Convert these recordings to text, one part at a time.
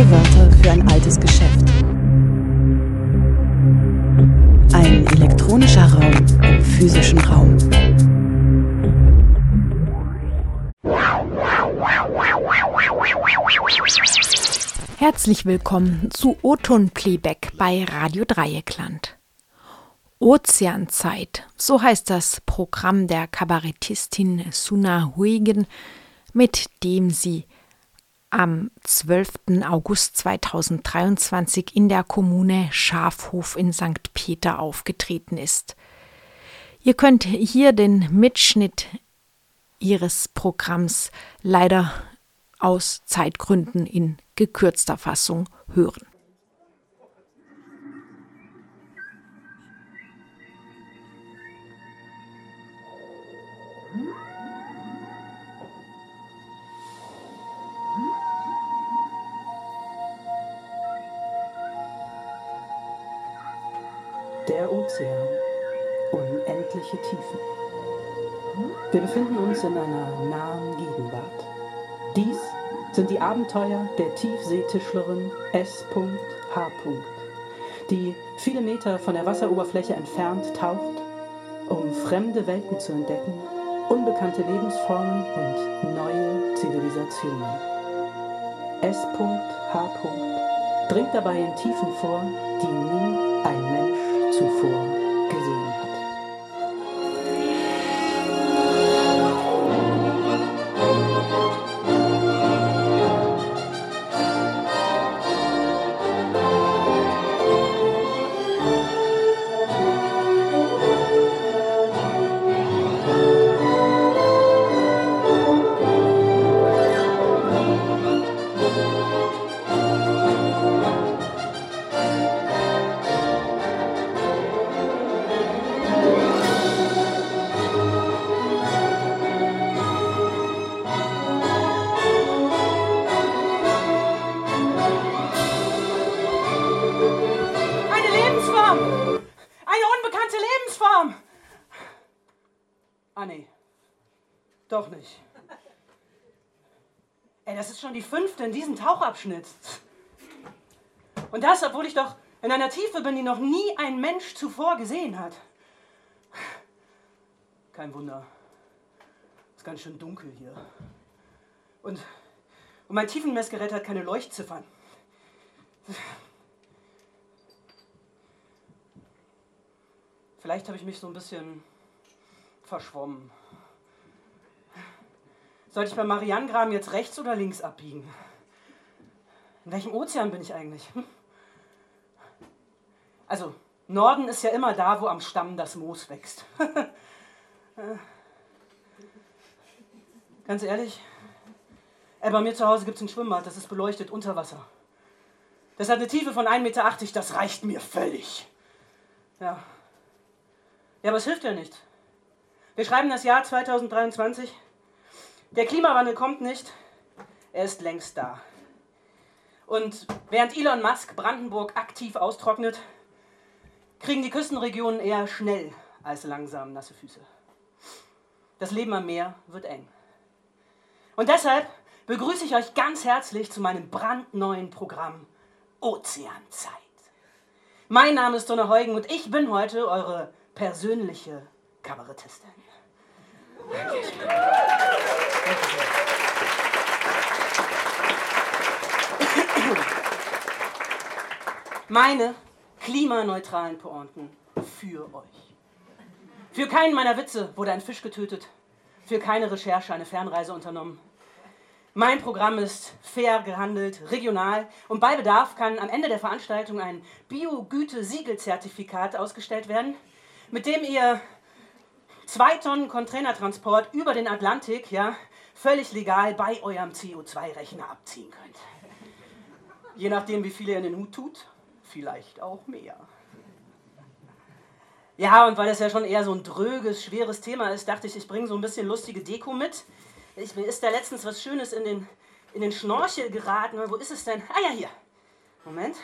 Neue Wörter für ein altes Geschäft. Ein elektronischer Raum im physischen Raum. Herzlich willkommen zu Oton Playback bei Radio Dreieckland. Ozeanzeit, so heißt das Programm der Kabarettistin Suna Huygen, mit dem sie am 12. August 2023 in der Kommune Schafhof in St. Peter aufgetreten ist. Ihr könnt hier den Mitschnitt ihres Programms leider aus Zeitgründen in gekürzter Fassung hören. Der Ozean. Unendliche Tiefen. Wir befinden uns in einer nahen Gegenwart. Dies sind die Abenteuer der Tiefseetischlerin S.H. die viele Meter von der Wasseroberfläche entfernt taucht, um fremde Welten zu entdecken, unbekannte Lebensformen und neue Zivilisationen. S.H. dringt dabei in Tiefen vor, die nie ein Mensch zuvor Tauchabschnitt. Und das, obwohl ich doch in einer Tiefe bin, die noch nie ein Mensch zuvor gesehen hat. Kein Wunder. Ist ganz schön dunkel hier. Und, und mein Tiefenmessgerät hat keine Leuchtziffern. Vielleicht habe ich mich so ein bisschen verschwommen. Sollte ich beim Marianengraben jetzt rechts oder links abbiegen? In welchem Ozean bin ich eigentlich? Hm? Also, Norden ist ja immer da, wo am Stamm das Moos wächst. Ganz ehrlich, ey, bei mir zu Hause gibt es ein Schwimmbad, das ist beleuchtet unter Wasser. Das hat eine Tiefe von 1,80 Meter, das reicht mir völlig. Ja. Ja, aber es hilft ja nicht. Wir schreiben das Jahr 2023. Der Klimawandel kommt nicht, er ist längst da. Und während Elon Musk Brandenburg aktiv austrocknet, kriegen die Küstenregionen eher schnell als langsam nasse Füße. Das Leben am Meer wird eng. Und deshalb begrüße ich euch ganz herzlich zu meinem brandneuen Programm Ozeanzeit. Mein Name ist Donna Heugen und ich bin heute eure persönliche Kabarettistin. Meine klimaneutralen Pointen für euch. Für keinen meiner Witze wurde ein Fisch getötet, für keine Recherche eine Fernreise unternommen. Mein Programm ist fair gehandelt, regional und bei Bedarf kann am Ende der Veranstaltung ein Bio-Güte-Siegel-Zertifikat ausgestellt werden, mit dem ihr zwei Tonnen Containertransport über den Atlantik ja, völlig legal bei eurem CO2-Rechner abziehen könnt. Je nachdem, wie viel ihr in den Hut tut, vielleicht auch mehr. Ja, und weil das ja schon eher so ein dröges, schweres Thema ist, dachte ich, ich bringe so ein bisschen lustige Deko mit. Ich, mir ist da letztens was Schönes in den, in den Schnorchel geraten. Wo ist es denn? Ah ja, hier. Moment.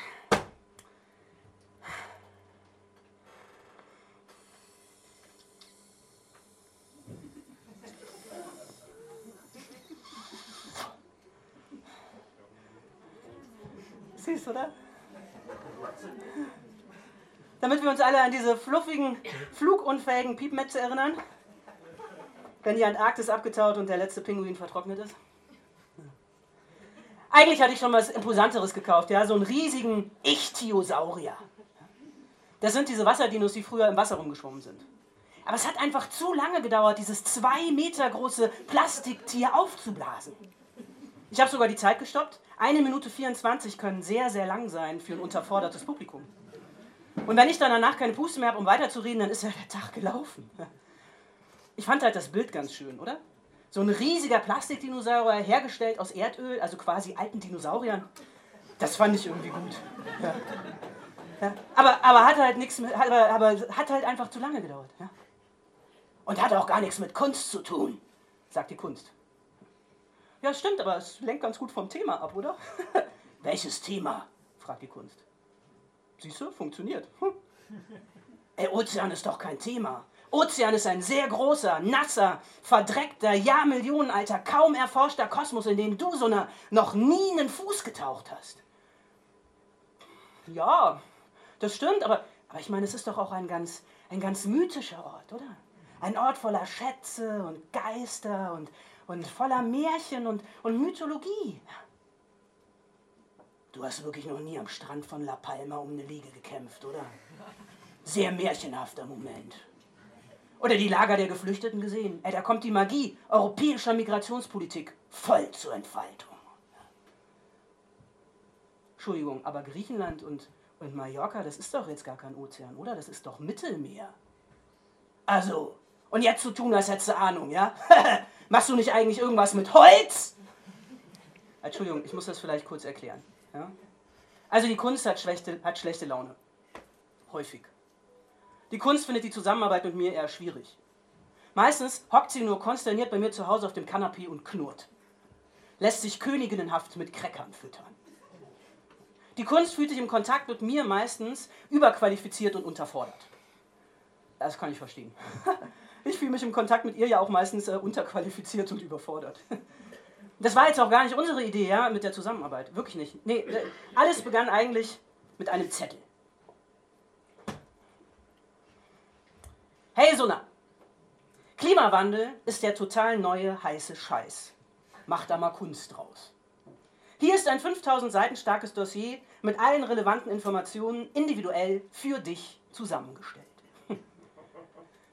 Süß, oder? Damit wir uns alle an diese fluffigen, flugunfähigen Piepmetze erinnern, wenn die Antarktis abgetaut und der letzte Pinguin vertrocknet ist. Eigentlich hatte ich schon was Imposanteres gekauft, ja, so einen riesigen Ichthyosaurier. Das sind diese Wasserdinos, die früher im Wasser rumgeschwommen sind. Aber es hat einfach zu lange gedauert, dieses zwei Meter große Plastiktier aufzublasen. Ich habe sogar die Zeit gestoppt. Eine Minute 24 können sehr, sehr lang sein für ein unterfordertes Publikum. Und wenn ich dann danach keine Puste mehr habe, um weiterzureden, dann ist ja der Tag gelaufen. Ich fand halt das Bild ganz schön, oder? So ein riesiger Plastikdinosaurier hergestellt aus Erdöl, also quasi alten Dinosauriern. Das fand ich irgendwie gut. Ja. Ja. Aber, aber hat halt nichts aber, aber hat halt einfach zu lange gedauert. Ja. Und hat auch gar nichts mit Kunst zu tun, sagt die Kunst. Ja, stimmt, aber es lenkt ganz gut vom Thema ab, oder? Welches Thema? fragt die Kunst. Siehst du, funktioniert. Hm. Ey, Ozean ist doch kein Thema. Ozean ist ein sehr großer, nasser, verdreckter, jahrmillionenalter, kaum erforschter Kosmos, in den du so eine, noch nie einen Fuß getaucht hast. Ja, das stimmt, aber, aber ich meine, es ist doch auch ein ganz, ein ganz mythischer Ort, oder? Ein Ort voller Schätze und Geister und, und voller Märchen und, und Mythologie. Du hast wirklich noch nie am Strand von La Palma um eine Liege gekämpft, oder? Sehr märchenhafter Moment. Oder die Lager der Geflüchteten gesehen. Ey, da kommt die Magie europäischer Migrationspolitik voll zur Entfaltung. Entschuldigung, aber Griechenland und, und Mallorca, das ist doch jetzt gar kein Ozean, oder? Das ist doch Mittelmeer. Also, und jetzt zu tun, als hättest du Ahnung, ja? Machst du nicht eigentlich irgendwas mit Holz? Entschuldigung, ich muss das vielleicht kurz erklären. Ja? Also die Kunst hat schlechte, hat schlechte Laune. Häufig. Die Kunst findet die Zusammenarbeit mit mir eher schwierig. Meistens hockt sie nur konsterniert bei mir zu Hause auf dem Kanapee und knurrt. Lässt sich königinnenhaft mit Crackern füttern. Die Kunst fühlt sich im Kontakt mit mir meistens überqualifiziert und unterfordert. Das kann ich verstehen. Ich fühle mich im Kontakt mit ihr ja auch meistens äh, unterqualifiziert und überfordert. Das war jetzt auch gar nicht unsere Idee, ja, mit der Zusammenarbeit. Wirklich nicht. Nee, äh, alles begann eigentlich mit einem Zettel. Hey Suna, Klimawandel ist der total neue heiße Scheiß. Mach da mal Kunst draus. Hier ist ein 5000 Seiten starkes Dossier mit allen relevanten Informationen individuell für dich zusammengestellt.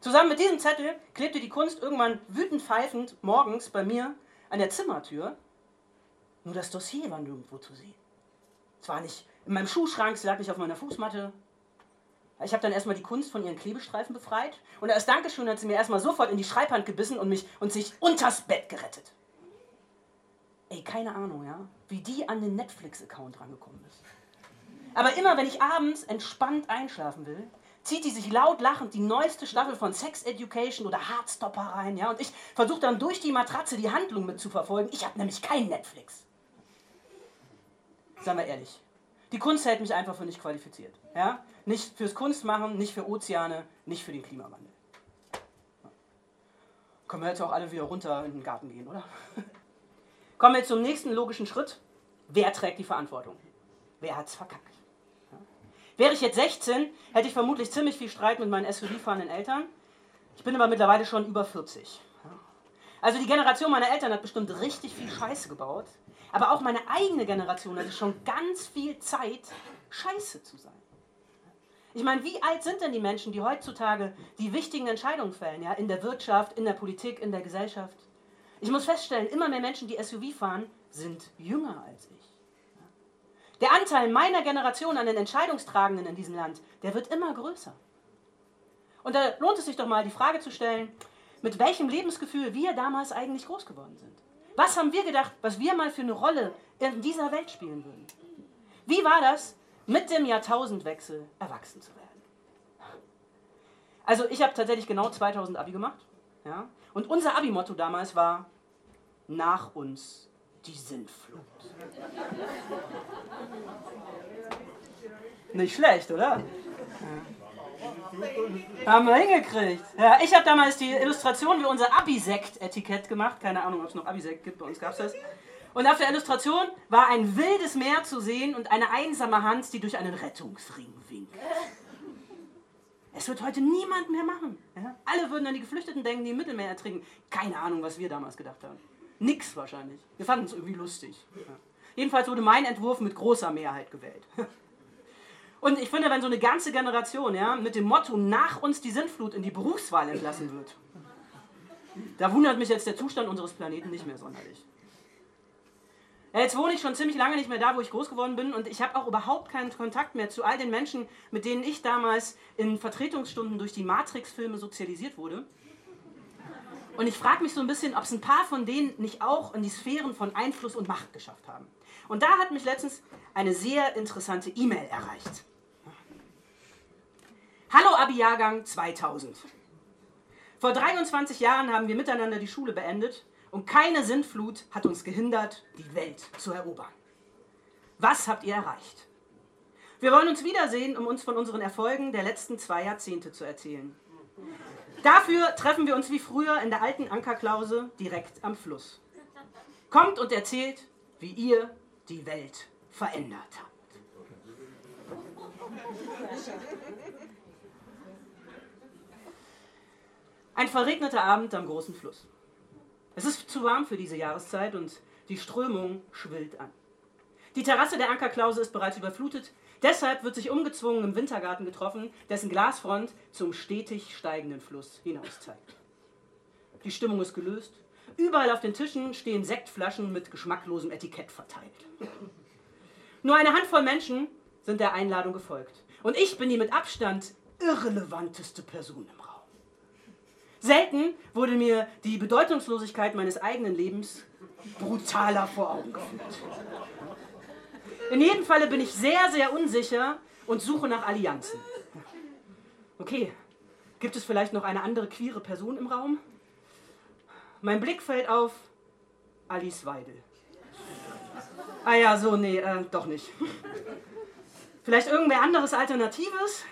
Zusammen mit diesem Zettel klebte die Kunst irgendwann wütend pfeifend morgens bei mir an der Zimmertür. Nur das Dossier war nirgendwo zu sehen. Es war nicht in meinem Schuhschrank, es lag nicht auf meiner Fußmatte. Ich habe dann erstmal die Kunst von ihren Klebestreifen befreit und als Dankeschön hat sie mir erstmal sofort in die Schreibhand gebissen und mich und sich unters Bett gerettet. Ey, keine Ahnung, ja, wie die an den Netflix-Account rangekommen ist. Aber immer wenn ich abends entspannt einschlafen will, zieht die sich laut lachend die neueste Staffel von Sex Education oder Heartstopper rein, ja, und ich versuche dann durch die Matratze die Handlung mit zu verfolgen. Ich habe nämlich kein Netflix. Sagen wir ehrlich. Die Kunst hält mich einfach für nicht qualifiziert. Ja? Nicht fürs Kunstmachen, nicht für Ozeane, nicht für den Klimawandel. Können wir jetzt auch alle wieder runter in den Garten gehen, oder? Kommen wir zum nächsten logischen Schritt. Wer trägt die Verantwortung? Wer hat's verkackt? Wäre ich jetzt 16, hätte ich vermutlich ziemlich viel Streit mit meinen SUV-fahrenden Eltern. Ich bin aber mittlerweile schon über 40. Also die Generation meiner Eltern hat bestimmt richtig viel Scheiße gebaut. Aber auch meine eigene Generation hatte schon ganz viel Zeit, Scheiße zu sein. Ich meine, wie alt sind denn die Menschen, die heutzutage die wichtigen Entscheidungen fällen, ja, in der Wirtschaft, in der Politik, in der Gesellschaft? Ich muss feststellen, immer mehr Menschen, die SUV fahren, sind jünger als ich. Der Anteil meiner Generation an den Entscheidungstragenden in diesem Land, der wird immer größer. Und da lohnt es sich doch mal, die Frage zu stellen, mit welchem Lebensgefühl wir damals eigentlich groß geworden sind. Was haben wir gedacht, was wir mal für eine Rolle in dieser Welt spielen würden? Wie war das, mit dem Jahrtausendwechsel erwachsen zu werden? Also ich habe tatsächlich genau 2000 Abi gemacht. Ja? Und unser Abi-Motto damals war, nach uns die Sintflut. Nicht schlecht, oder? Ja. Haben wir hingekriegt. Ja, ich habe damals die Illustration wie unser Abisekt-Etikett gemacht. Keine Ahnung, ob es noch Abisekt gibt. Bei uns gab es das. Und auf der Illustration war ein wildes Meer zu sehen und eine einsame Hand, die durch einen Rettungsring winkt. Es wird heute niemand mehr machen. Ja? Alle würden an die Geflüchteten denken, die im Mittelmeer ertrinken. Keine Ahnung, was wir damals gedacht haben. Nix wahrscheinlich. Wir fanden es irgendwie lustig. Ja. Jedenfalls wurde mein Entwurf mit großer Mehrheit gewählt. Und ich finde, wenn so eine ganze Generation ja, mit dem Motto nach uns die Sintflut in die Berufswahl entlassen wird, da wundert mich jetzt der Zustand unseres Planeten nicht mehr sonderlich. Ja, jetzt wohne ich schon ziemlich lange nicht mehr da, wo ich groß geworden bin und ich habe auch überhaupt keinen Kontakt mehr zu all den Menschen, mit denen ich damals in Vertretungsstunden durch die Matrix-Filme sozialisiert wurde. Und ich frage mich so ein bisschen, ob es ein paar von denen nicht auch in die Sphären von Einfluss und Macht geschafft haben. Und da hat mich letztens eine sehr interessante E-Mail erreicht. Hallo Abi-Jahrgang 2000. Vor 23 Jahren haben wir miteinander die Schule beendet und keine Sintflut hat uns gehindert, die Welt zu erobern. Was habt ihr erreicht? Wir wollen uns wiedersehen, um uns von unseren Erfolgen der letzten zwei Jahrzehnte zu erzählen. Dafür treffen wir uns wie früher in der alten Ankerklause direkt am Fluss. Kommt und erzählt, wie ihr die Welt verändert habt. Ein verregneter Abend am großen Fluss. Es ist zu warm für diese Jahreszeit und die Strömung schwillt an. Die Terrasse der Ankerklause ist bereits überflutet, deshalb wird sich umgezwungen im Wintergarten getroffen, dessen Glasfront zum stetig steigenden Fluss hinaus zeigt. Die Stimmung ist gelöst. Überall auf den Tischen stehen Sektflaschen mit geschmacklosem Etikett verteilt. Nur eine Handvoll Menschen sind der Einladung gefolgt. Und ich bin die mit Abstand irrelevanteste Person im Raum. Selten wurde mir die Bedeutungslosigkeit meines eigenen Lebens brutaler vor Augen geführt. In jedem Falle bin ich sehr, sehr unsicher und suche nach Allianzen. Okay, gibt es vielleicht noch eine andere queere Person im Raum? Mein Blick fällt auf Alice Weidel. Ah ja, so, nee, äh, doch nicht. Vielleicht irgendwer anderes Alternatives?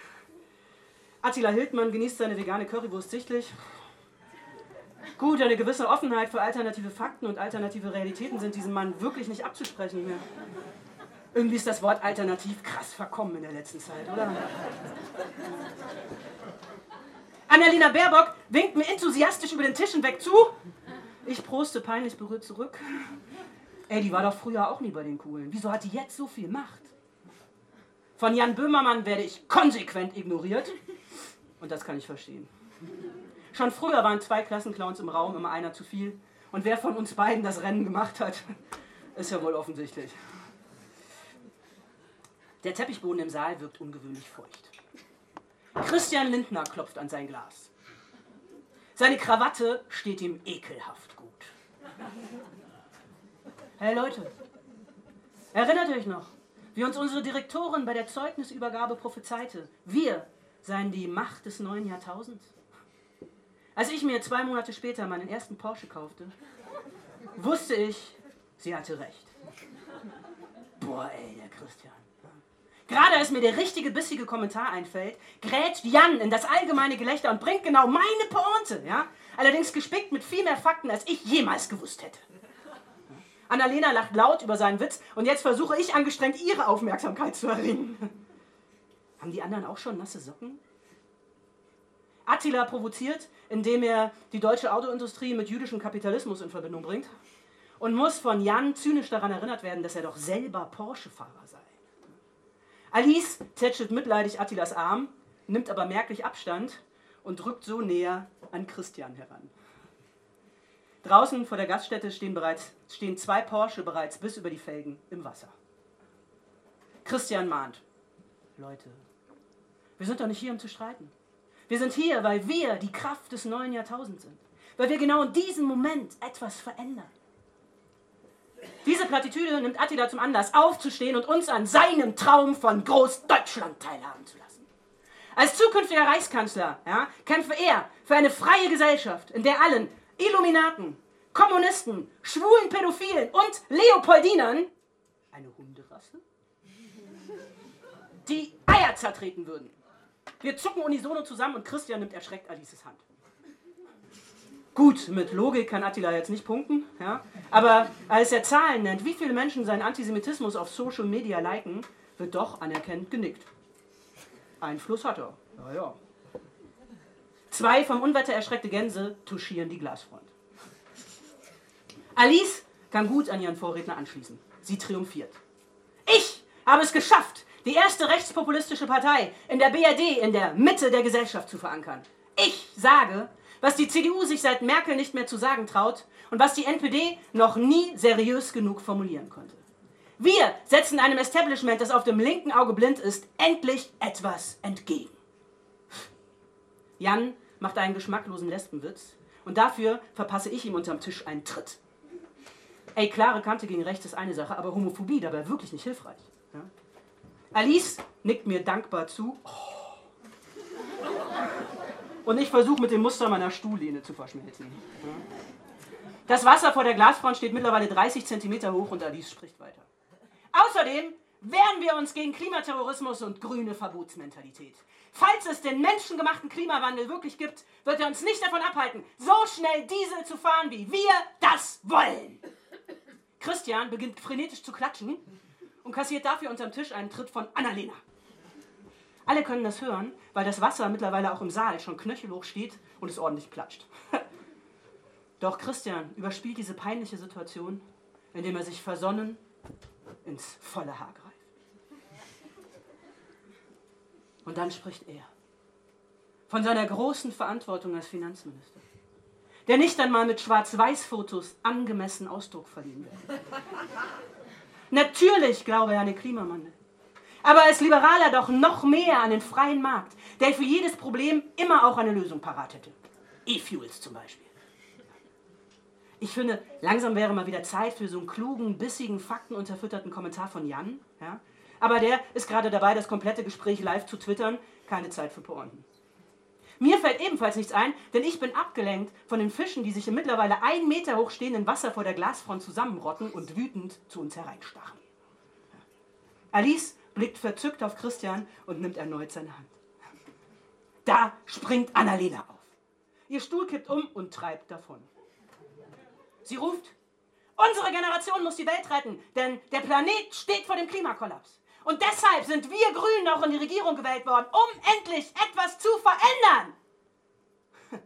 Attila Hildmann genießt seine vegane Currywurst sichtlich. Gut, eine gewisse Offenheit für alternative Fakten und alternative Realitäten sind diesem Mann wirklich nicht abzusprechen mehr. Irgendwie ist das Wort alternativ krass verkommen in der letzten Zeit, oder? Annalena Baerbock winkt mir enthusiastisch über den Tisch hinweg zu. Ich proste peinlich berührt zurück. Ey, die war doch früher auch nie bei den Coolen. Wieso hat die jetzt so viel Macht? Von Jan Böhmermann werde ich konsequent ignoriert. Und das kann ich verstehen. Schon früher waren zwei Klassenclowns im Raum, immer einer zu viel. Und wer von uns beiden das Rennen gemacht hat, ist ja wohl offensichtlich. Der Teppichboden im Saal wirkt ungewöhnlich feucht. Christian Lindner klopft an sein Glas. Seine Krawatte steht ihm ekelhaft gut. Hey Leute, erinnert euch noch, wie uns unsere Direktorin bei der Zeugnisübergabe prophezeite, wir seien die Macht des neuen Jahrtausends? Als ich mir zwei Monate später meinen ersten Porsche kaufte, wusste ich, sie hatte recht. Boah, ey, der Christian. Gerade als mir der richtige bissige Kommentar einfällt, grätscht Jan in das allgemeine Gelächter und bringt genau meine Pointe, ja? Allerdings gespickt mit viel mehr Fakten, als ich jemals gewusst hätte. Annalena lacht laut über seinen Witz und jetzt versuche ich angestrengt, ihre Aufmerksamkeit zu erringen. Haben die anderen auch schon nasse Socken? Attila provoziert, indem er die deutsche Autoindustrie mit jüdischem Kapitalismus in Verbindung bringt und muss von Jan zynisch daran erinnert werden, dass er doch selber Porsche-Fahrer sei. Alice tätschelt mitleidig Attilas Arm, nimmt aber merklich Abstand und rückt so näher an Christian heran. Draußen vor der Gaststätte stehen, bereits, stehen zwei Porsche bereits bis über die Felgen im Wasser. Christian mahnt, Leute, wir sind doch nicht hier, um zu streiten. Wir sind hier, weil wir die Kraft des neuen Jahrtausends sind. Weil wir genau in diesem Moment etwas verändern. Diese Plattitüde nimmt Attila zum Anlass, aufzustehen und uns an seinem Traum von Großdeutschland teilhaben zu lassen. Als zukünftiger Reichskanzler ja, kämpfe er für eine freie Gesellschaft, in der allen Illuminaten, Kommunisten, schwulen Pädophilen und Leopoldinern eine Hunderasse die Eier zertreten würden. Wir zucken unisono zusammen und Christian nimmt erschreckt Alices Hand. Gut, mit Logik kann Attila jetzt nicht punkten, ja? aber als er Zahlen nennt, wie viele Menschen seinen Antisemitismus auf Social Media liken, wird doch anerkennend genickt. Einfluss hat er. Ja, ja. Zwei vom Unwetter erschreckte Gänse touchieren die Glasfront. Alice kann gut an ihren Vorredner anschließen. Sie triumphiert. Ich habe es geschafft, die erste rechtspopulistische Partei in der BRD in der Mitte der Gesellschaft zu verankern. Ich sage, was die CDU sich seit Merkel nicht mehr zu sagen traut und was die NPD noch nie seriös genug formulieren konnte. Wir setzen einem Establishment, das auf dem linken Auge blind ist, endlich etwas entgegen. Jan macht einen geschmacklosen Lesbenwitz und dafür verpasse ich ihm unterm Tisch einen Tritt. Ey, klare Kante gegen rechts ist eine Sache, aber Homophobie dabei wirklich nicht hilfreich. Ja? Alice nickt mir dankbar zu. Oh. Und ich versuche mit dem Muster meiner Stuhllehne zu verschmelzen. Das Wasser vor der Glasfront steht mittlerweile 30 cm hoch und Alice spricht weiter. Außerdem wehren wir uns gegen Klimaterrorismus und grüne Verbotsmentalität. Falls es den menschengemachten Klimawandel wirklich gibt, wird er uns nicht davon abhalten, so schnell Diesel zu fahren, wie wir das wollen. Christian beginnt frenetisch zu klatschen und kassiert dafür unterm Tisch einen Tritt von Annalena. Alle können das hören, weil das Wasser mittlerweile auch im Saal schon knöchelhoch steht und es ordentlich platscht. Doch Christian überspielt diese peinliche Situation, indem er sich versonnen ins volle Haar greift. Und dann spricht er von seiner großen Verantwortung als Finanzminister, der nicht einmal mit Schwarz-Weiß-Fotos angemessen Ausdruck verliehen wird. Natürlich glaube er an den Klimawandel, aber als Liberaler doch noch mehr an den freien Markt, der für jedes Problem immer auch eine Lösung parat hätte. E-Fuels zum Beispiel. Ich finde, langsam wäre mal wieder Zeit für so einen klugen, bissigen, faktenunterfütterten Kommentar von Jan. Ja? Aber der ist gerade dabei, das komplette Gespräch live zu twittern. Keine Zeit für Pointen. Mir fällt ebenfalls nichts ein, denn ich bin abgelenkt von den Fischen, die sich im mittlerweile ein Meter hoch stehenden Wasser vor der Glasfront zusammenrotten und wütend zu uns hereinstarren. Alice blickt verzückt auf Christian und nimmt erneut seine Hand. Da springt Annalena auf. Ihr Stuhl kippt um und treibt davon. Sie ruft, unsere Generation muss die Welt retten, denn der Planet steht vor dem Klimakollaps. Und deshalb sind wir Grünen auch in die Regierung gewählt worden, um endlich etwas zu verändern.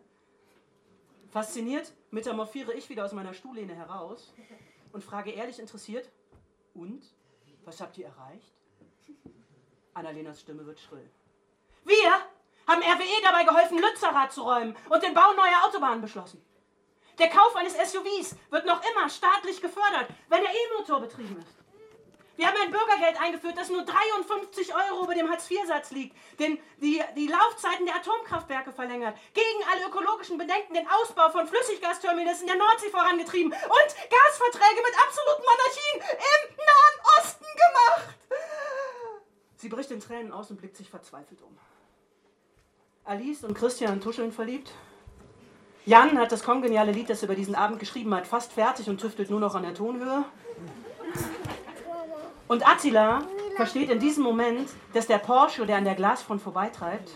Fasziniert metamorphiere ich wieder aus meiner Stuhllehne heraus und frage ehrlich interessiert, und? Was habt ihr erreicht? Annalenas Stimme wird schrill. Wir haben RWE dabei geholfen, Lützerath zu räumen und den Bau neuer Autobahnen beschlossen. Der Kauf eines SUVs wird noch immer staatlich gefördert, wenn der E-Motor betrieben ist. Wir haben ein Bürgergeld eingeführt, das nur 53 Euro über dem Hartz-IV-Satz liegt, den, die, die Laufzeiten der Atomkraftwerke verlängert, gegen alle ökologischen Bedenken den Ausbau von Flüssiggasterminals in der Nordsee vorangetrieben und Gasverträge mit absoluten Monarchien im Nahen Osten gemacht. Sie bricht in Tränen aus und blickt sich verzweifelt um. Alice und Christian tuscheln verliebt, Jan hat das kongeniale Lied, das er über diesen Abend geschrieben hat, fast fertig und tüftelt nur noch an der Tonhöhe. Und Attila versteht in diesem Moment, dass der Porsche, der an der Glasfront vorbeitreibt,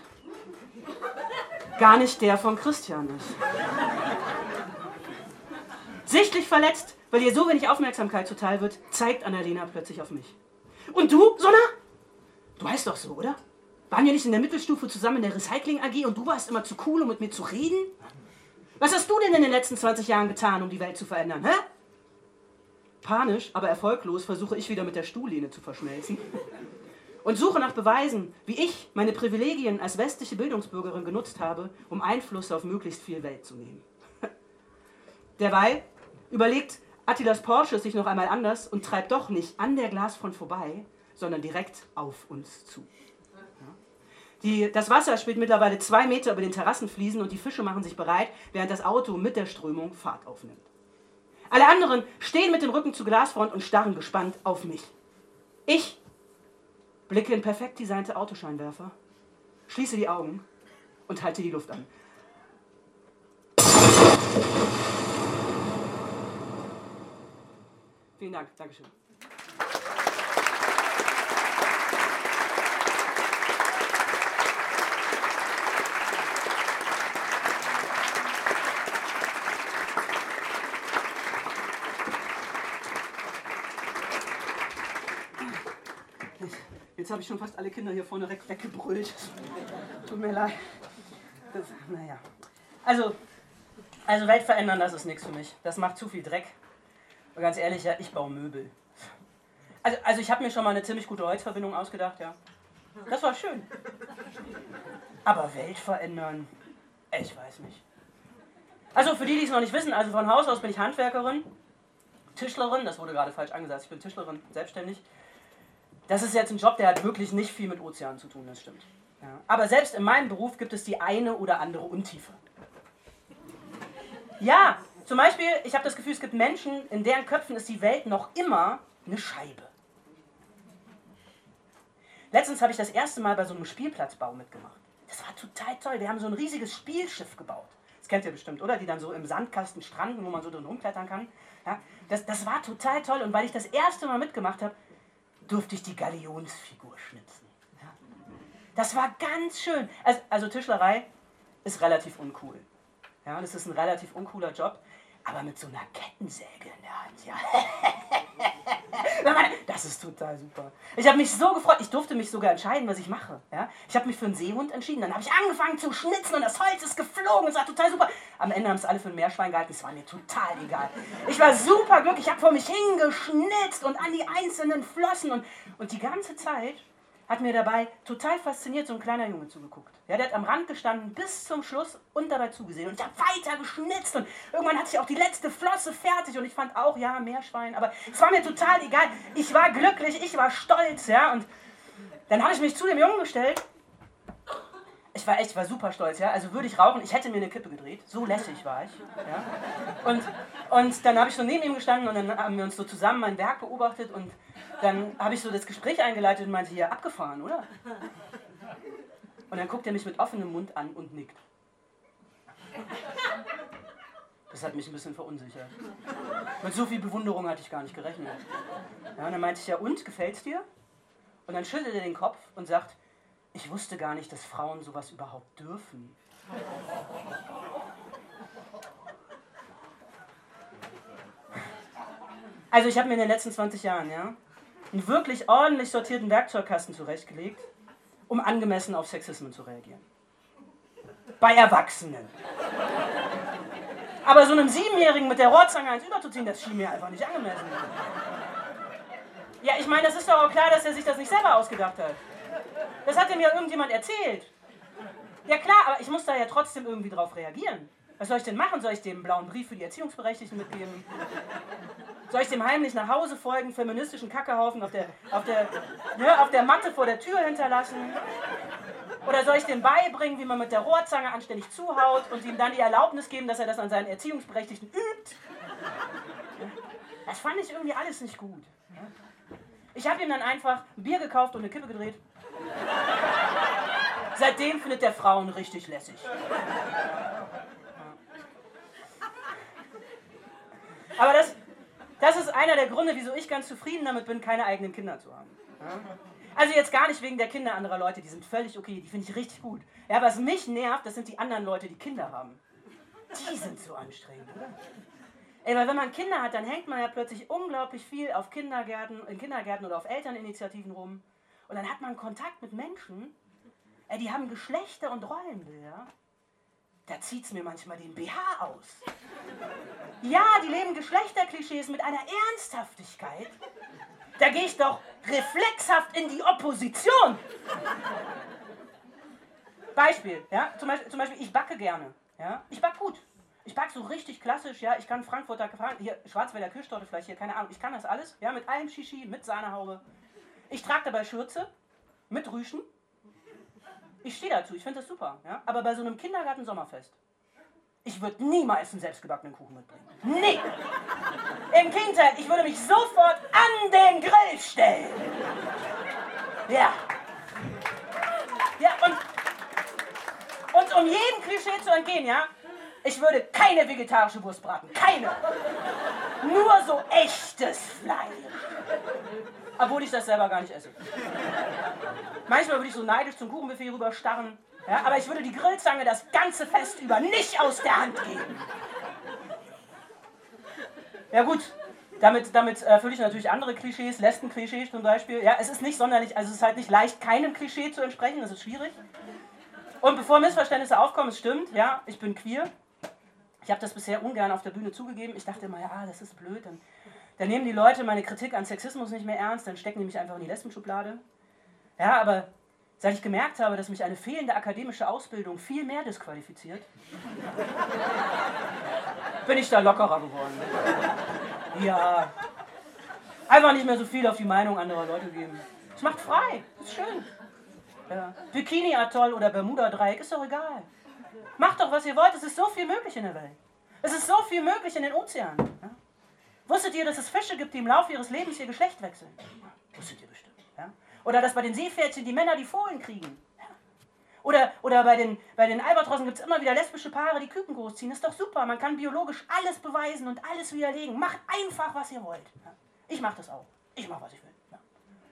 gar nicht der von Christian ist. Sichtlich verletzt, weil ihr so wenig Aufmerksamkeit zuteil wird, zeigt Annalena plötzlich auf mich. Und du, Sonna? Du heißt doch so, oder? Waren wir nicht in der Mittelstufe zusammen in der Recycling AG und du warst immer zu cool, um mit mir zu reden? Was hast du denn in den letzten 20 Jahren getan, um die Welt zu verändern, hä? Panisch, aber erfolglos versuche ich wieder mit der Stuhllehne zu verschmelzen und suche nach Beweisen, wie ich meine Privilegien als westliche Bildungsbürgerin genutzt habe, um Einfluss auf möglichst viel Welt zu nehmen. Derweil überlegt Attilas Porsche sich noch einmal anders und treibt doch nicht an der Glasfront vorbei, sondern direkt auf uns zu. Die, das Wasser spielt mittlerweile zwei Meter über den Terrassenfliesen und die Fische machen sich bereit, während das Auto mit der Strömung Fahrt aufnimmt. Alle anderen stehen mit dem Rücken zur Glasfront und starren gespannt auf mich. Ich blicke in perfekt designte Autoscheinwerfer, schließe die Augen und halte die Luft an. Vielen Dank. Dankeschön. Jetzt habe ich schon fast alle Kinder hier vorne weg, weggebrüllt. Tut mir leid. Das, naja. Also, also Welt verändern, das ist nichts für mich. Das macht zu viel Dreck. Und ganz ehrlich, ja, ich baue Möbel. Also, also ich habe mir schon mal eine ziemlich gute Holzverbindung ausgedacht, ja. Das war schön. Aber Welt verändern, ich weiß nicht. Also für die, die es noch nicht wissen, also von Haus aus bin ich Handwerkerin, Tischlerin, das wurde gerade falsch angesagt, ich bin Tischlerin, selbstständig. Das ist jetzt ein Job, der hat wirklich nicht viel mit Ozeanen zu tun, das stimmt. Ja. Aber selbst in meinem Beruf gibt es die eine oder andere Untiefe. Ja, zum Beispiel, ich habe das Gefühl, es gibt Menschen, in deren Köpfen ist die Welt noch immer eine Scheibe. Letztens habe ich das erste Mal bei so einem Spielplatzbau mitgemacht. Das war total toll. Wir haben so ein riesiges Spielschiff gebaut. Das kennt ihr bestimmt, oder? Die dann so im Sandkasten stranden, wo man so drin rumklettern kann. Ja, das, das war total toll. Und weil ich das erste Mal mitgemacht habe, durfte ich die Galionsfigur schnitzen. Das war ganz schön. Also, also Tischlerei ist relativ uncool. Ja, das ist ein relativ uncooler Job. Aber mit so einer Kettensäge in der Hand, ja. Das ist total super. Ich habe mich so gefreut, ich durfte mich sogar entscheiden, was ich mache. Ja? Ich habe mich für einen Seehund entschieden, dann habe ich angefangen zu schnitzen und das Holz ist geflogen, es war total super. Am Ende haben es alle für ein Meerschwein gehalten, es war mir total egal. Ich war super glücklich, ich habe vor mich hingeschnitzt und an die einzelnen Flossen und, und die ganze Zeit hat mir dabei total fasziniert so ein kleiner Junge zugeguckt. Ja, der hat am Rand gestanden bis zum Schluss und dabei zugesehen. Und ich habe weiter geschnitzt und irgendwann hatte ich auch die letzte Flosse fertig und ich fand auch, ja, Meerschwein, aber es war mir total egal. Ich war glücklich, ich war stolz, ja, und dann habe ich mich zu dem Jungen gestellt. Ich war echt, ich war super stolz, ja. Also würde ich rauchen, ich hätte mir eine Kippe gedreht. So lässig war ich. Ja. Und, und dann habe ich so neben ihm gestanden und dann haben wir uns so zusammen mein Werk beobachtet und dann habe ich so das Gespräch eingeleitet und meinte, hier, abgefahren, oder? Und dann guckt er mich mit offenem Mund an und nickt. Das hat mich ein bisschen verunsichert. Mit so viel Bewunderung hatte ich gar nicht gerechnet. Ja, und dann meinte ich, ja, und, gefällt's dir? Und dann schüttelt er den Kopf und sagt, ich wusste gar nicht, dass Frauen sowas überhaupt dürfen. Also ich habe mir in den letzten 20 Jahren, ja, einen wirklich ordentlich sortierten Werkzeugkasten zurechtgelegt, um angemessen auf Sexismen zu reagieren. Bei Erwachsenen. Aber so einem Siebenjährigen mit der Rohrzange eins überzuziehen, das schien mir einfach nicht angemessen. Ja, ich meine, das ist doch auch klar, dass er sich das nicht selber ausgedacht hat. Das hat ihm ja irgendjemand erzählt. Ja klar, aber ich muss da ja trotzdem irgendwie drauf reagieren. Was soll ich denn machen? Soll ich dem blauen Brief für die Erziehungsberechtigten mitgeben? Soll ich dem heimlich nach Hause folgen, feministischen Kackehaufen auf der, auf der, ne, auf der Matte vor der Tür hinterlassen? Oder soll ich dem beibringen, wie man mit der Rohrzange anständig zuhaut und ihm dann die Erlaubnis geben, dass er das an seinen Erziehungsberechtigten übt? Das fand ich irgendwie alles nicht gut. Ich habe ihm dann einfach ein Bier gekauft und eine Kippe gedreht. Seitdem findet der Frauen richtig lässig. Aber das, das ist einer der Gründe, wieso ich ganz zufrieden damit bin, keine eigenen Kinder zu haben. Also jetzt gar nicht wegen der Kinder anderer Leute, die sind völlig okay, die finde ich richtig gut. Ja, was mich nervt, das sind die anderen Leute, die Kinder haben. Die sind so anstrengend, oder? Ey, weil wenn man Kinder hat, dann hängt man ja plötzlich unglaublich viel auf Kindergärten, in Kindergärten oder auf Elterninitiativen rum. Und dann hat man Kontakt mit Menschen, ey, die haben Geschlechter und Rollenbilder. Da zieht es mir manchmal den BH aus. Ja, die leben Geschlechterklischees mit einer Ernsthaftigkeit. Da gehe ich doch reflexhaft in die Opposition. Beispiel, ja, zum Beispiel, zum Beispiel ich backe gerne. Ja? Ich backe gut. Ich backe so richtig klassisch, ja, ich kann Frankfurter gefahren, hier Schwarzwälder Kirschtorte vielleicht hier, keine Ahnung, ich kann das alles, ja, mit allem Shishi, mit Sahnehaube. Ich trage dabei Schürze, mit Rüschen. Ich stehe dazu, ich finde das super, ja, aber bei so einem Kindergarten-Sommerfest, ich würde niemals einen selbstgebackenen Kuchen mitbringen. Nie! Im Gegenteil, ich würde mich sofort an den Grill stellen. Ja. Ja, und, und um jedem Klischee zu entgehen, ja, ich würde keine vegetarische Wurst braten. Keine. Nur so echtes Fleisch. Obwohl ich das selber gar nicht esse. Manchmal würde ich so neidisch zum Kuchenbuffet rüberstarren. Ja, aber ich würde die Grillzange das ganze Fest über nicht aus der Hand geben. Ja gut, damit, damit erfülle ich natürlich andere Klischees, Lesben-Klischees zum Beispiel. Ja, es ist nicht sonderlich, also es ist halt nicht leicht, keinem Klischee zu entsprechen, das ist schwierig. Und bevor Missverständnisse aufkommen, es stimmt, ja, ich bin queer. Ich habe das bisher ungern auf der Bühne zugegeben. Ich dachte immer, ja, das ist blöd. Dann, dann nehmen die Leute meine Kritik an Sexismus nicht mehr ernst, dann stecken die mich einfach in die Lesbenschublade. Ja, aber seit ich gemerkt habe, dass mich eine fehlende akademische Ausbildung viel mehr disqualifiziert, bin ich da lockerer geworden. Ja. Einfach nicht mehr so viel auf die Meinung anderer Leute geben. Es macht frei. Ist schön. Ja. Bikini-Atoll oder Bermuda-Dreieck ist doch egal. Macht doch, was ihr wollt. Es ist so viel möglich in der Welt. Es ist so viel möglich in den Ozeanen. Ja? Wusstet ihr, dass es Fische gibt, die im Laufe ihres Lebens ihr Geschlecht wechseln? Wusstet ihr bestimmt. Ja? Oder dass bei den Seepferdchen die Männer die Fohlen kriegen. Ja? Oder, oder bei den, bei den Albatrossen gibt es immer wieder lesbische Paare, die Küken großziehen. Ist doch super. Man kann biologisch alles beweisen und alles widerlegen. Macht einfach, was ihr wollt. Ja? Ich mache das auch. Ich mache, was ich will.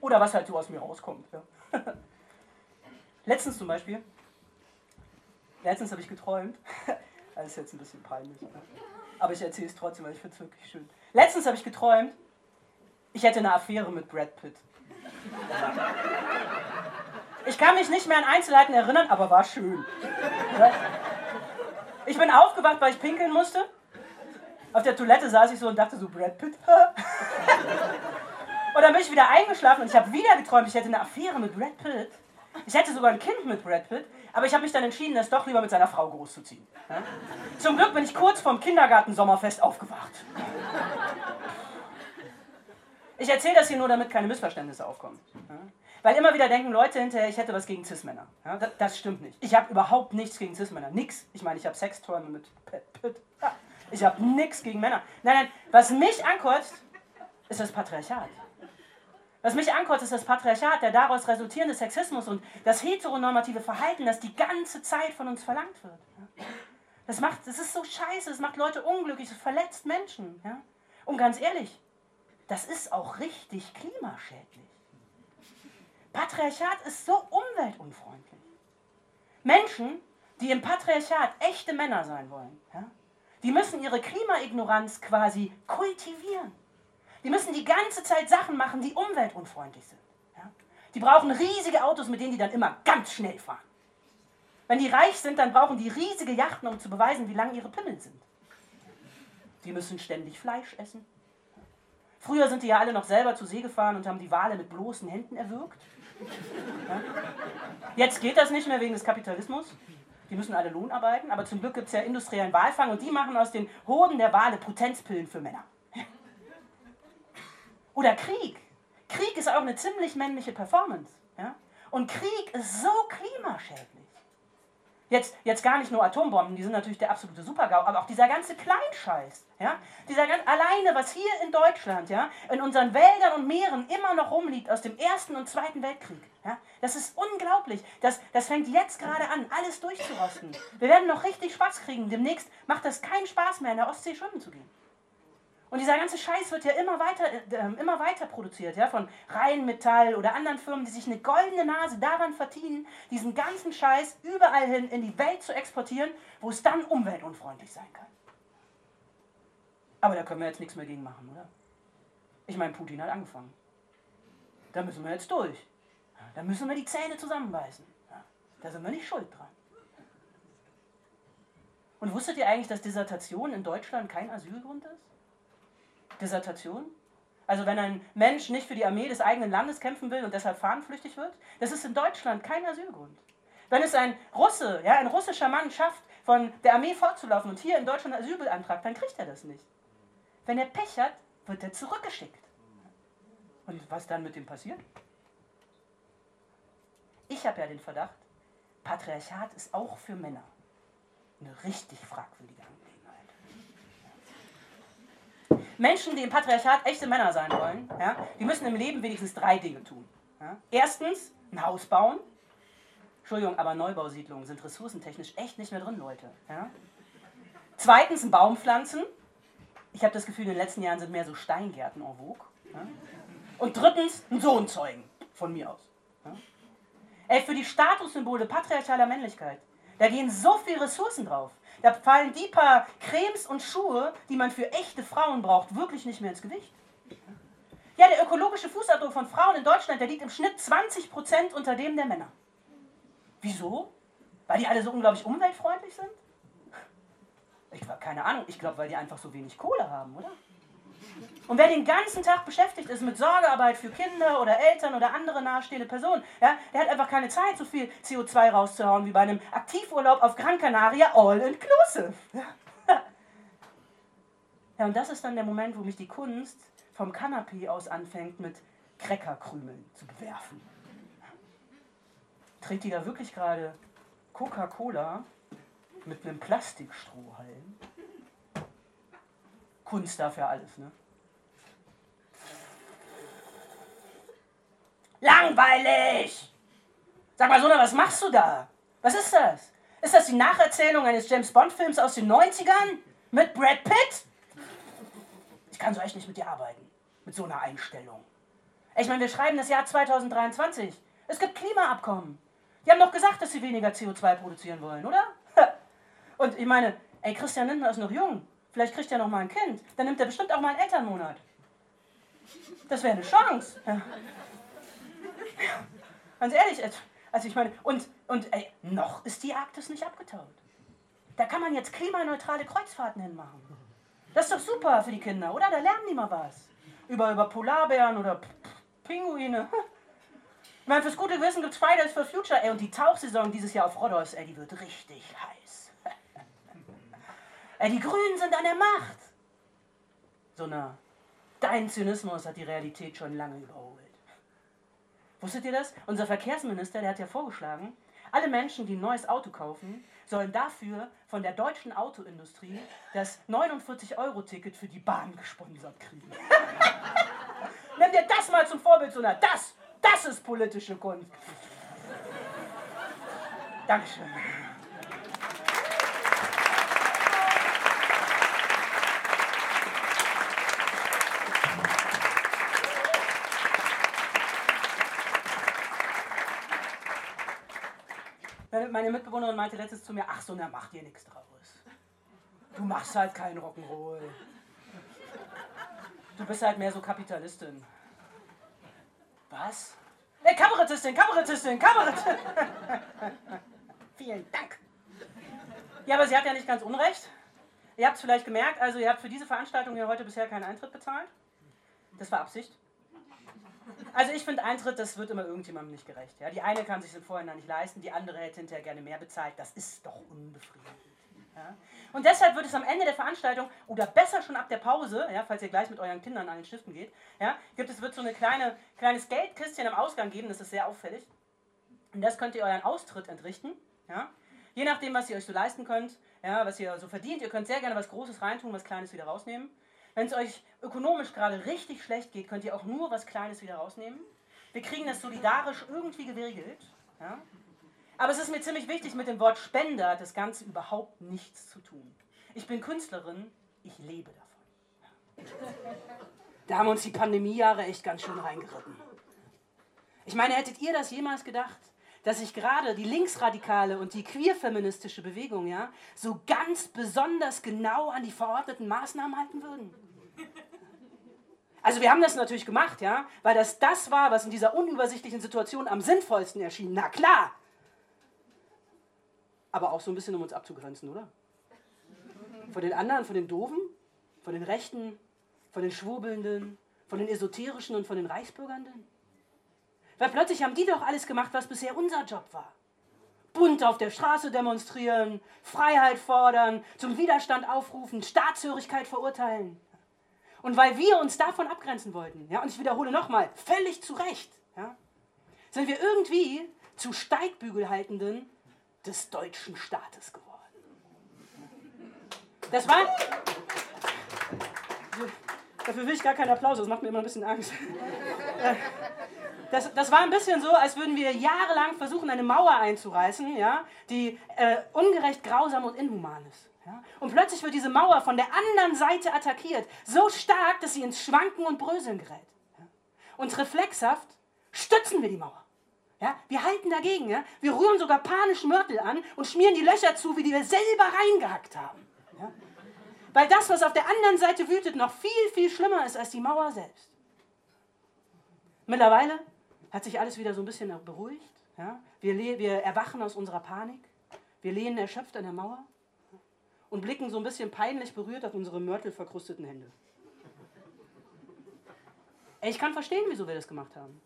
Oder was halt so aus mir rauskommt. Letztens zum Beispiel, letztens habe ich geträumt, das ist jetzt ein bisschen peinlich, ne? Aber ich erzähle es trotzdem, weil ich finde es wirklich schön. Letztens habe ich geträumt, ich hätte eine Affäre mit Brad Pitt. Ich kann mich nicht mehr an Einzelheiten erinnern, aber war schön. Ich bin aufgewacht, weil ich pinkeln musste. Auf der Toilette saß ich so und dachte so, Brad Pitt. Und dann bin ich wieder eingeschlafen und ich habe wieder geträumt, ich hätte eine Affäre mit Brad Pitt. Ich hätte sogar ein Kind mit Brad Pitt, aber ich habe mich dann entschieden, das doch lieber mit seiner Frau großzuziehen. Ja? Zum Glück bin ich kurz vorm Kindergarten-Sommerfest aufgewacht. Ich erzähle das hier nur, damit keine Missverständnisse aufkommen. Ja? Weil immer wieder denken Leute hinterher, ich hätte was gegen Cis-Männer. Ja, das, das, stimmt nicht. Ich habe überhaupt nichts gegen Cis-Männer. Nix. Ich meine, ich habe Sexträume mit Pitt. Ja. Ich habe nichts gegen Männer. Nein, nein, was mich ankotzt, ist das Patriarchat. Was mich ankotzt, ist das Patriarchat, der daraus resultierende Sexismus und das heteronormative Verhalten, das die ganze Zeit von uns verlangt wird. Das, macht, das ist so scheiße, das macht Leute unglücklich, das verletzt Menschen. Und ganz ehrlich, das ist auch richtig klimaschädlich. Patriarchat ist so umweltunfreundlich. Menschen, die im Patriarchat echte Männer sein wollen, die müssen ihre Klimaignoranz quasi kultivieren. Die müssen die ganze Zeit Sachen machen, die umweltunfreundlich sind. Ja? Die brauchen riesige Autos, mit denen die dann immer ganz schnell fahren. Wenn die reich sind, dann brauchen die riesige Yachten, um zu beweisen, wie lang ihre Pimmel sind. Die müssen ständig Fleisch essen. Früher sind die ja alle noch selber zur See gefahren und haben die Wale mit bloßen Händen erwürgt. Ja? Jetzt geht das nicht mehr wegen des Kapitalismus. Die müssen alle Lohn arbeiten, aber zum Glück gibt es ja industriellen Walfang und die machen aus den Hoden der Wale Potenzpillen für Männer. Oder Krieg. Krieg ist auch eine ziemlich männliche Performance. Ja? Und Krieg ist so klimaschädlich. Jetzt, jetzt gar nicht nur Atombomben, die sind natürlich der absolute Supergau, aber auch dieser ganze Kleinscheiß. Ja? Dieser ganz, alleine, was hier in Deutschland, ja, in unseren Wäldern und Meeren immer noch rumliegt aus dem Ersten und Zweiten Weltkrieg. Ja? Das ist unglaublich. Das, das fängt jetzt gerade an, alles durchzurosten. Wir werden noch richtig Spaß kriegen. Demnächst macht das keinen Spaß mehr, in der Ostsee schwimmen zu gehen. Und dieser ganze Scheiß wird ja immer weiter, äh, immer weiter produziert, ja, von Rheinmetall oder anderen Firmen, die sich eine goldene Nase daran verdienen, diesen ganzen Scheiß überall hin in die Welt zu exportieren, wo es dann umweltunfreundlich sein kann. Aber da können wir jetzt nichts mehr gegen machen, oder? Ich meine, Putin hat angefangen. Da müssen wir jetzt durch. Da müssen wir die Zähne zusammenbeißen. Da sind wir nicht schuld dran. Und wusstet ihr eigentlich, dass Dissertation in Deutschland kein Asylgrund ist? Dissertation? Also wenn ein Mensch nicht für die Armee des eigenen Landes kämpfen will und deshalb fahnenflüchtig wird, das ist in Deutschland kein Asylgrund. Wenn es ein Russe, ja, ein russischer Mann schafft, von der Armee fortzulaufen und hier in Deutschland Asyl beantragt, dann kriegt er das nicht. Wenn er Pech hat, wird er zurückgeschickt. Und was dann mit ihm passiert? Ich habe ja den Verdacht, Patriarchat ist auch für Männer eine richtig fragwürdige Angelegenheit. Menschen, die im Patriarchat echte Männer sein wollen, ja, die müssen im Leben wenigstens drei Dinge tun. Ja. Erstens, ein Haus bauen. Entschuldigung, aber Neubausiedlungen sind ressourcentechnisch echt nicht mehr drin, Leute. Ja. Zweitens, ein Baum pflanzen. Ich habe das Gefühl, in den letzten Jahren sind mehr so Steingärten en vogue. Und drittens, einen Sohn zeugen. Von mir aus. Ey, für die Statussymbole patriarchaler Männlichkeit, da gehen so viele Ressourcen drauf. Da fallen die paar Cremes und Schuhe, die man für echte Frauen braucht, wirklich nicht mehr ins Gewicht. Ja, der ökologische Fußabdruck von Frauen in Deutschland, der liegt im Schnitt 20 Prozent unter dem der Männer. Wieso? Weil die alle so unglaublich umweltfreundlich sind? Ich keine Ahnung, ich glaube, weil die einfach so wenig Kohle haben, oder? Und wer den ganzen Tag beschäftigt ist mit Sorgearbeit für Kinder oder Eltern oder andere nahestehende Personen, ja, der hat einfach keine Zeit, so viel CO2 rauszuhauen wie bei einem Aktivurlaub auf Gran Canaria all inclusive. Ja. ja, und das ist dann der Moment, wo mich die Kunst vom Kanapee aus anfängt, mit Crackerkrümeln zu bewerfen. Trägt die da wirklich gerade Coca-Cola mit einem Plastikstrohhalm? Kunst dafür alles, ne? Langweilig! Sag mal, Sona, was machst du da? Was ist das? Ist das die Nacherzählung eines James Bond-Films aus den 90ern? Mit Brad Pitt? Ich kann so echt nicht mit dir arbeiten. Mit so einer Einstellung. Ich meine, wir schreiben das Jahr 2023. Es gibt Klimaabkommen. Die haben doch gesagt, dass sie weniger CO2 produzieren wollen, oder? Und ich meine, ey, Christian Lindner ist noch jung. Vielleicht kriegt er noch mal ein Kind. Dann nimmt er bestimmt auch mal einen Elternmonat. Das wäre eine Chance. Ja. Ganz ehrlich, also ich meine, und, und ey, noch ist die Arktis nicht abgetaut. Da kann man jetzt klimaneutrale Kreuzfahrten hinmachen. Das ist doch super für die Kinder, oder? Da lernen die mal was. Über, über Polarbären oder Pinguine. Ich meine, fürs gute Wissen gibt es Fridays for Future. Ey, und die Tauchsaison dieses Jahr auf Rhodos, ey, die wird richtig heiß. ey, die Grünen sind an der Macht. So nah. Dein Zynismus hat die Realität schon lange überholt. Wusstet ihr das? Unser Verkehrsminister, der hat ja vorgeschlagen, alle Menschen, die ein neues Auto kaufen, sollen dafür von der deutschen Autoindustrie das 49-Euro-Ticket für die Bahn gesponsert kriegen. Nimm dir das mal zum Vorbild, Sona. Das, das ist politische Kunst. Dankeschön. Meine Mitbewohnerin meinte letztens zu mir, ach so, na mach dir nichts draus. Du machst halt keinen Rock'n'Roll. Du bist halt mehr so Kapitalistin. Was? Ey, Kabarettistin, Kabarettistin, Kabarettistin. Vielen Dank. Ja, aber sie hat ja nicht ganz unrecht. Ihr habt es vielleicht gemerkt, also ihr habt für diese Veranstaltung hier heute bisher keinen Eintritt bezahlt. Das war Absicht. Also ich finde Eintritt, das wird immer irgendjemandem nicht gerecht. Ja? Die eine kann sich im Vorhinein nicht leisten, die andere hätte hinterher gerne mehr bezahlt. Das ist doch unbefriedigend. Ja? Und deshalb wird es am Ende der Veranstaltung oder besser schon ab der Pause, ja, falls ihr gleich mit euren Kindern an den Stiften geht, ja, gibt es wird so ein kleine, kleines Geldkistchen am Ausgang geben, das ist sehr auffällig. Und das könnt ihr euren Austritt entrichten. Ja? Je nachdem, was ihr euch so leisten könnt, ja, was ihr so verdient. Ihr könnt sehr gerne was Großes reintun, was Kleines wieder rausnehmen. Wenn es euch ökonomisch gerade richtig schlecht geht, könnt ihr auch nur was Kleines wieder rausnehmen. Wir kriegen das solidarisch irgendwie geregelt. Ja? Aber es ist mir ziemlich wichtig, mit dem Wort Spender das Ganze überhaupt nichts zu tun. Ich bin Künstlerin, ich lebe davon. Da haben uns die Pandemiejahre echt ganz schön reingeritten. Ich meine, hättet ihr das jemals gedacht? dass sich gerade die linksradikale und die queerfeministische Bewegung ja so ganz besonders genau an die verordneten Maßnahmen halten würden. Also wir haben das natürlich gemacht, ja, weil das das war, was in dieser unübersichtlichen Situation am sinnvollsten erschien. Na klar. Aber auch so ein bisschen, um uns abzugrenzen, oder? Von den anderen, von den Doofen, von den Rechten, von den Schwurbelnden, von den Esoterischen und von den Reichsbürgernden. Weil plötzlich haben die doch alles gemacht, was bisher unser Job war. Bunt auf der Straße demonstrieren, Freiheit fordern, zum Widerstand aufrufen, Staatshörigkeit verurteilen. Und weil wir uns davon abgrenzen wollten, ja, und ich wiederhole nochmal, völlig zu Recht, ja, sind wir irgendwie zu Steigbügelhaltenden des deutschen Staates geworden. Das war. Dafür will ich gar keinen Applaus, das macht mir immer ein bisschen Angst. Das, das war ein bisschen so, als würden wir jahrelang versuchen, eine Mauer einzureißen, ja, die äh, ungerecht, grausam und inhuman ist. Ja? Und plötzlich wird diese Mauer von der anderen Seite attackiert, so stark, dass sie ins Schwanken und Bröseln gerät. Ja? Und reflexhaft stützen wir die Mauer. Ja? Wir halten dagegen. Ja? Wir rühren sogar panisch Mörtel an und schmieren die Löcher zu, wie die wir selber reingehackt haben. Ja? Weil das, was auf der anderen Seite wütet, noch viel, viel schlimmer ist als die Mauer selbst. Mittlerweile hat sich alles wieder so ein bisschen beruhigt. Ja? Wir, wir erwachen aus unserer Panik. Wir lehnen erschöpft an der Mauer und blicken so ein bisschen peinlich berührt auf unsere mörtelverkrusteten Hände. Ich kann verstehen, wieso wir das gemacht haben.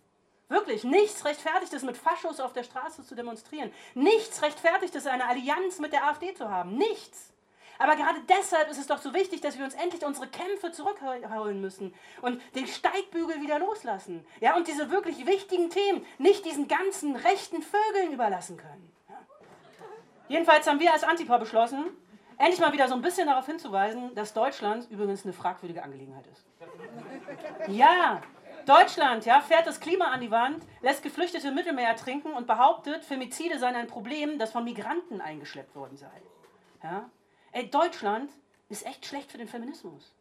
Wirklich, nichts rechtfertigt es, mit Faschos auf der Straße zu demonstrieren. Nichts rechtfertigt es, eine Allianz mit der AfD zu haben. Nichts. Aber gerade deshalb ist es doch so wichtig, dass wir uns endlich unsere Kämpfe zurückholen müssen und den Steigbügel wieder loslassen. Ja, und diese wirklich wichtigen Themen nicht diesen ganzen rechten Vögeln überlassen können. Ja. Jedenfalls haben wir als Antifa beschlossen, endlich mal wieder so ein bisschen darauf hinzuweisen, dass Deutschland übrigens eine fragwürdige Angelegenheit ist. Ja, Deutschland ja, fährt das Klima an die Wand, lässt Geflüchtete im Mittelmeer ertrinken und behauptet, Femizide seien ein Problem, das von Migranten eingeschleppt worden sei. Ja? Ey, Deutschland ist echt schlecht für den Feminismus.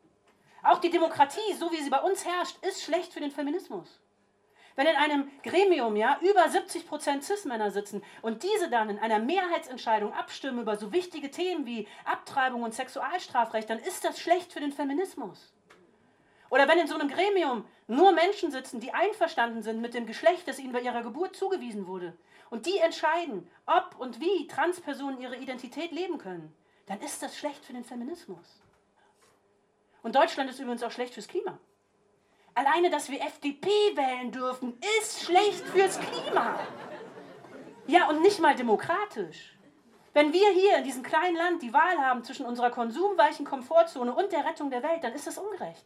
Auch die Demokratie, so wie sie bei uns herrscht, ist schlecht für den Feminismus. Wenn in einem Gremium ja über 70 Prozent Cis-Männer sitzen und diese dann in einer Mehrheitsentscheidung abstimmen über so wichtige Themen wie Abtreibung und Sexualstrafrecht, dann ist das schlecht für den Feminismus. Oder wenn in so einem Gremium nur Menschen sitzen, die einverstanden sind mit dem Geschlecht, das ihnen bei ihrer Geburt zugewiesen wurde, und die entscheiden, ob und wie Transpersonen ihre Identität leben können, dann ist das schlecht für den Feminismus. Und Deutschland ist übrigens auch schlecht fürs Klima. Alleine, dass wir FDP wählen dürfen, ist schlecht fürs Klima. Ja, und nicht mal demokratisch. Wenn wir hier in diesem kleinen Land die Wahl haben zwischen unserer konsumweichen Komfortzone und der Rettung der Welt, dann ist das ungerecht.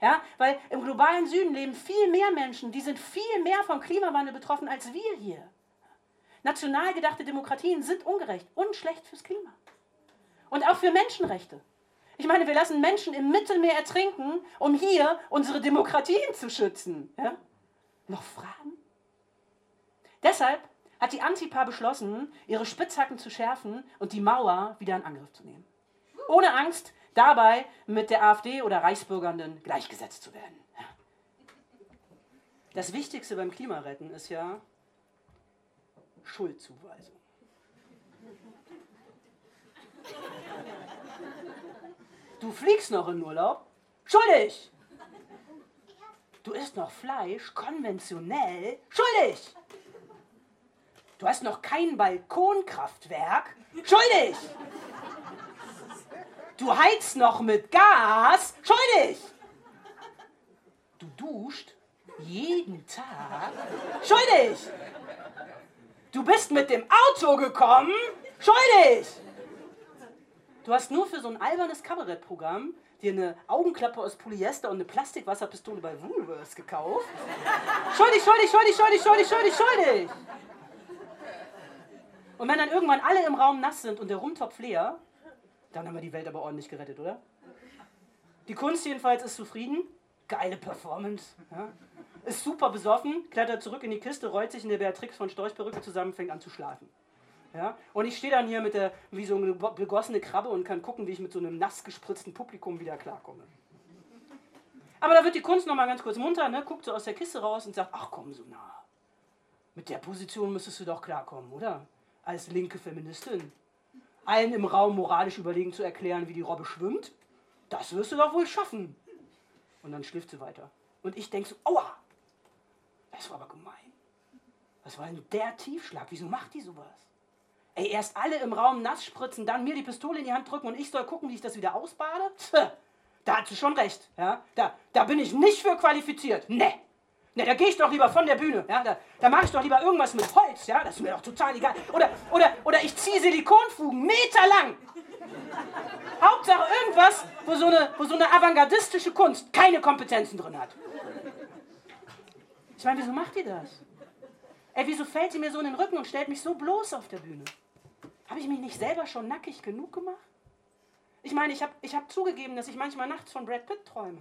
Ja, weil im globalen Süden leben viel mehr Menschen, die sind viel mehr vom Klimawandel betroffen als wir hier. National gedachte Demokratien sind ungerecht und schlecht fürs Klima. Und auch für Menschenrechte. Ich meine, wir lassen Menschen im Mittelmeer ertrinken, um hier unsere Demokratien zu schützen. Ja? Noch Fragen? Deshalb hat die Antipa beschlossen, ihre Spitzhacken zu schärfen und die Mauer wieder in Angriff zu nehmen. Ohne Angst, dabei mit der AfD oder Reichsbürgernden gleichgesetzt zu werden. Das Wichtigste beim Klimaretten ist ja Schuldzuweisung. Du fliegst noch in Urlaub? Schuldig! Du isst noch Fleisch, konventionell? Schuldig! Du hast noch kein Balkonkraftwerk? Schuldig! Du heizt noch mit Gas? Schuldig! Du duscht jeden Tag? Schuldig! Du bist mit dem Auto gekommen? Schuldig! Du hast nur für so ein albernes Kabarettprogramm dir eine Augenklappe aus Polyester und eine Plastikwasserpistole bei Woolworths gekauft. Schuldig, schuldig, schuldig, schuldig, schuldig, schuldig, schuldig. Und wenn dann irgendwann alle im Raum nass sind und der Rumtopf leer, dann haben wir die Welt aber ordentlich gerettet, oder? Die Kunst jedenfalls ist zufrieden. Geile Performance. Ja? Ist super besoffen, klettert zurück in die Kiste, rollt sich in der Beatrix von Storchperücke zusammen, fängt an zu schlafen. Ja? Und ich stehe dann hier mit der, wie so eine begossene Krabbe und kann gucken, wie ich mit so einem nass gespritzten Publikum wieder klarkomme. Aber da wird die Kunst nochmal ganz kurz munter, ne? guckt so aus der Kiste raus und sagt, ach komm, so nah. Mit der Position müsstest du doch klarkommen, oder? Als linke Feministin. Allen im Raum moralisch überlegen zu erklären, wie die Robbe schwimmt, das wirst du doch wohl schaffen. Und dann schläft sie weiter. Und ich denke so, aua, das war aber gemein. Was war denn der Tiefschlag? Wieso macht die sowas? Ey, erst alle im Raum nass spritzen, dann mir die Pistole in die Hand drücken und ich soll gucken, wie ich das wieder ausbade? Tch, da hat sie schon recht. Ja? Da, da bin ich nicht für qualifiziert. Ne. Ne, da gehe ich doch lieber von der Bühne. Ja? Da, da mache ich doch lieber irgendwas mit Holz. Ja? Das ist mir doch total egal. Oder, oder, oder ich ziehe Silikonfugen meterlang. Hauptsache irgendwas, wo so, eine, wo so eine avantgardistische Kunst keine Kompetenzen drin hat. Ich meine, wieso macht ihr das? Ey, wieso fällt sie mir so in den Rücken und stellt mich so bloß auf der Bühne? Habe ich mich nicht selber schon nackig genug gemacht? Ich meine, ich habe ich hab zugegeben, dass ich manchmal nachts von Brad Pitt träume.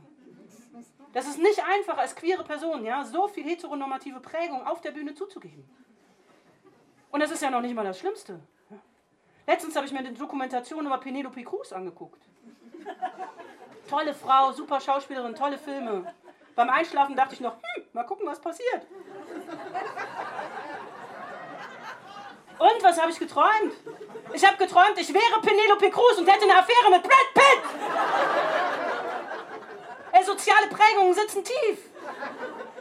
Das ist nicht einfach als queere Person, ja, so viel heteronormative Prägung auf der Bühne zuzugeben. Und das ist ja noch nicht mal das Schlimmste. Letztens habe ich mir eine Dokumentation über Penelope Cruz angeguckt. Tolle Frau, super Schauspielerin, tolle Filme. Beim Einschlafen dachte ich noch, hm, mal gucken, was passiert. Und was habe ich geträumt? Ich habe geträumt, ich wäre Penelope Cruz und hätte eine Affäre mit Brad Pitt. Prägungen sitzen tief.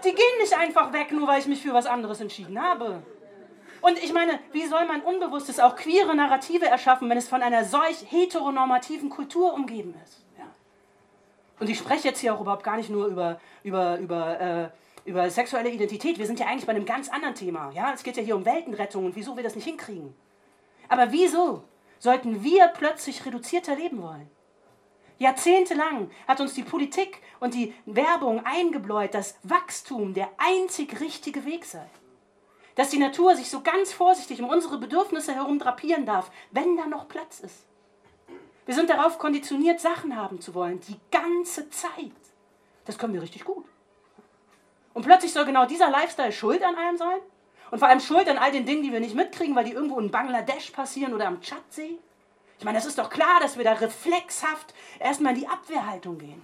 Die gehen nicht einfach weg, nur weil ich mich für was anderes entschieden habe. Und ich meine, wie soll man Unbewusstes auch queere Narrative erschaffen, wenn es von einer solch heteronormativen Kultur umgeben ist? Ja. Und ich spreche jetzt hier auch überhaupt gar nicht nur über, über, über, äh, über sexuelle Identität. Wir sind ja eigentlich bei einem ganz anderen Thema. Ja? Es geht ja hier um Weltenrettung und wieso wir das nicht hinkriegen. Aber wieso sollten wir plötzlich reduzierter leben wollen? Jahrzehntelang hat uns die Politik und die Werbung eingebläut, dass Wachstum der einzig richtige Weg sei dass die Natur sich so ganz vorsichtig um unsere Bedürfnisse herum drapieren darf, wenn da noch Platz ist. Wir sind darauf konditioniert, Sachen haben zu wollen, die ganze Zeit. Das können wir richtig gut. Und plötzlich soll genau dieser Lifestyle schuld an allem sein? Und vor allem schuld an all den Dingen, die wir nicht mitkriegen, weil die irgendwo in Bangladesch passieren oder am Tschadsee? Ich meine, es ist doch klar, dass wir da reflexhaft erstmal in die Abwehrhaltung gehen.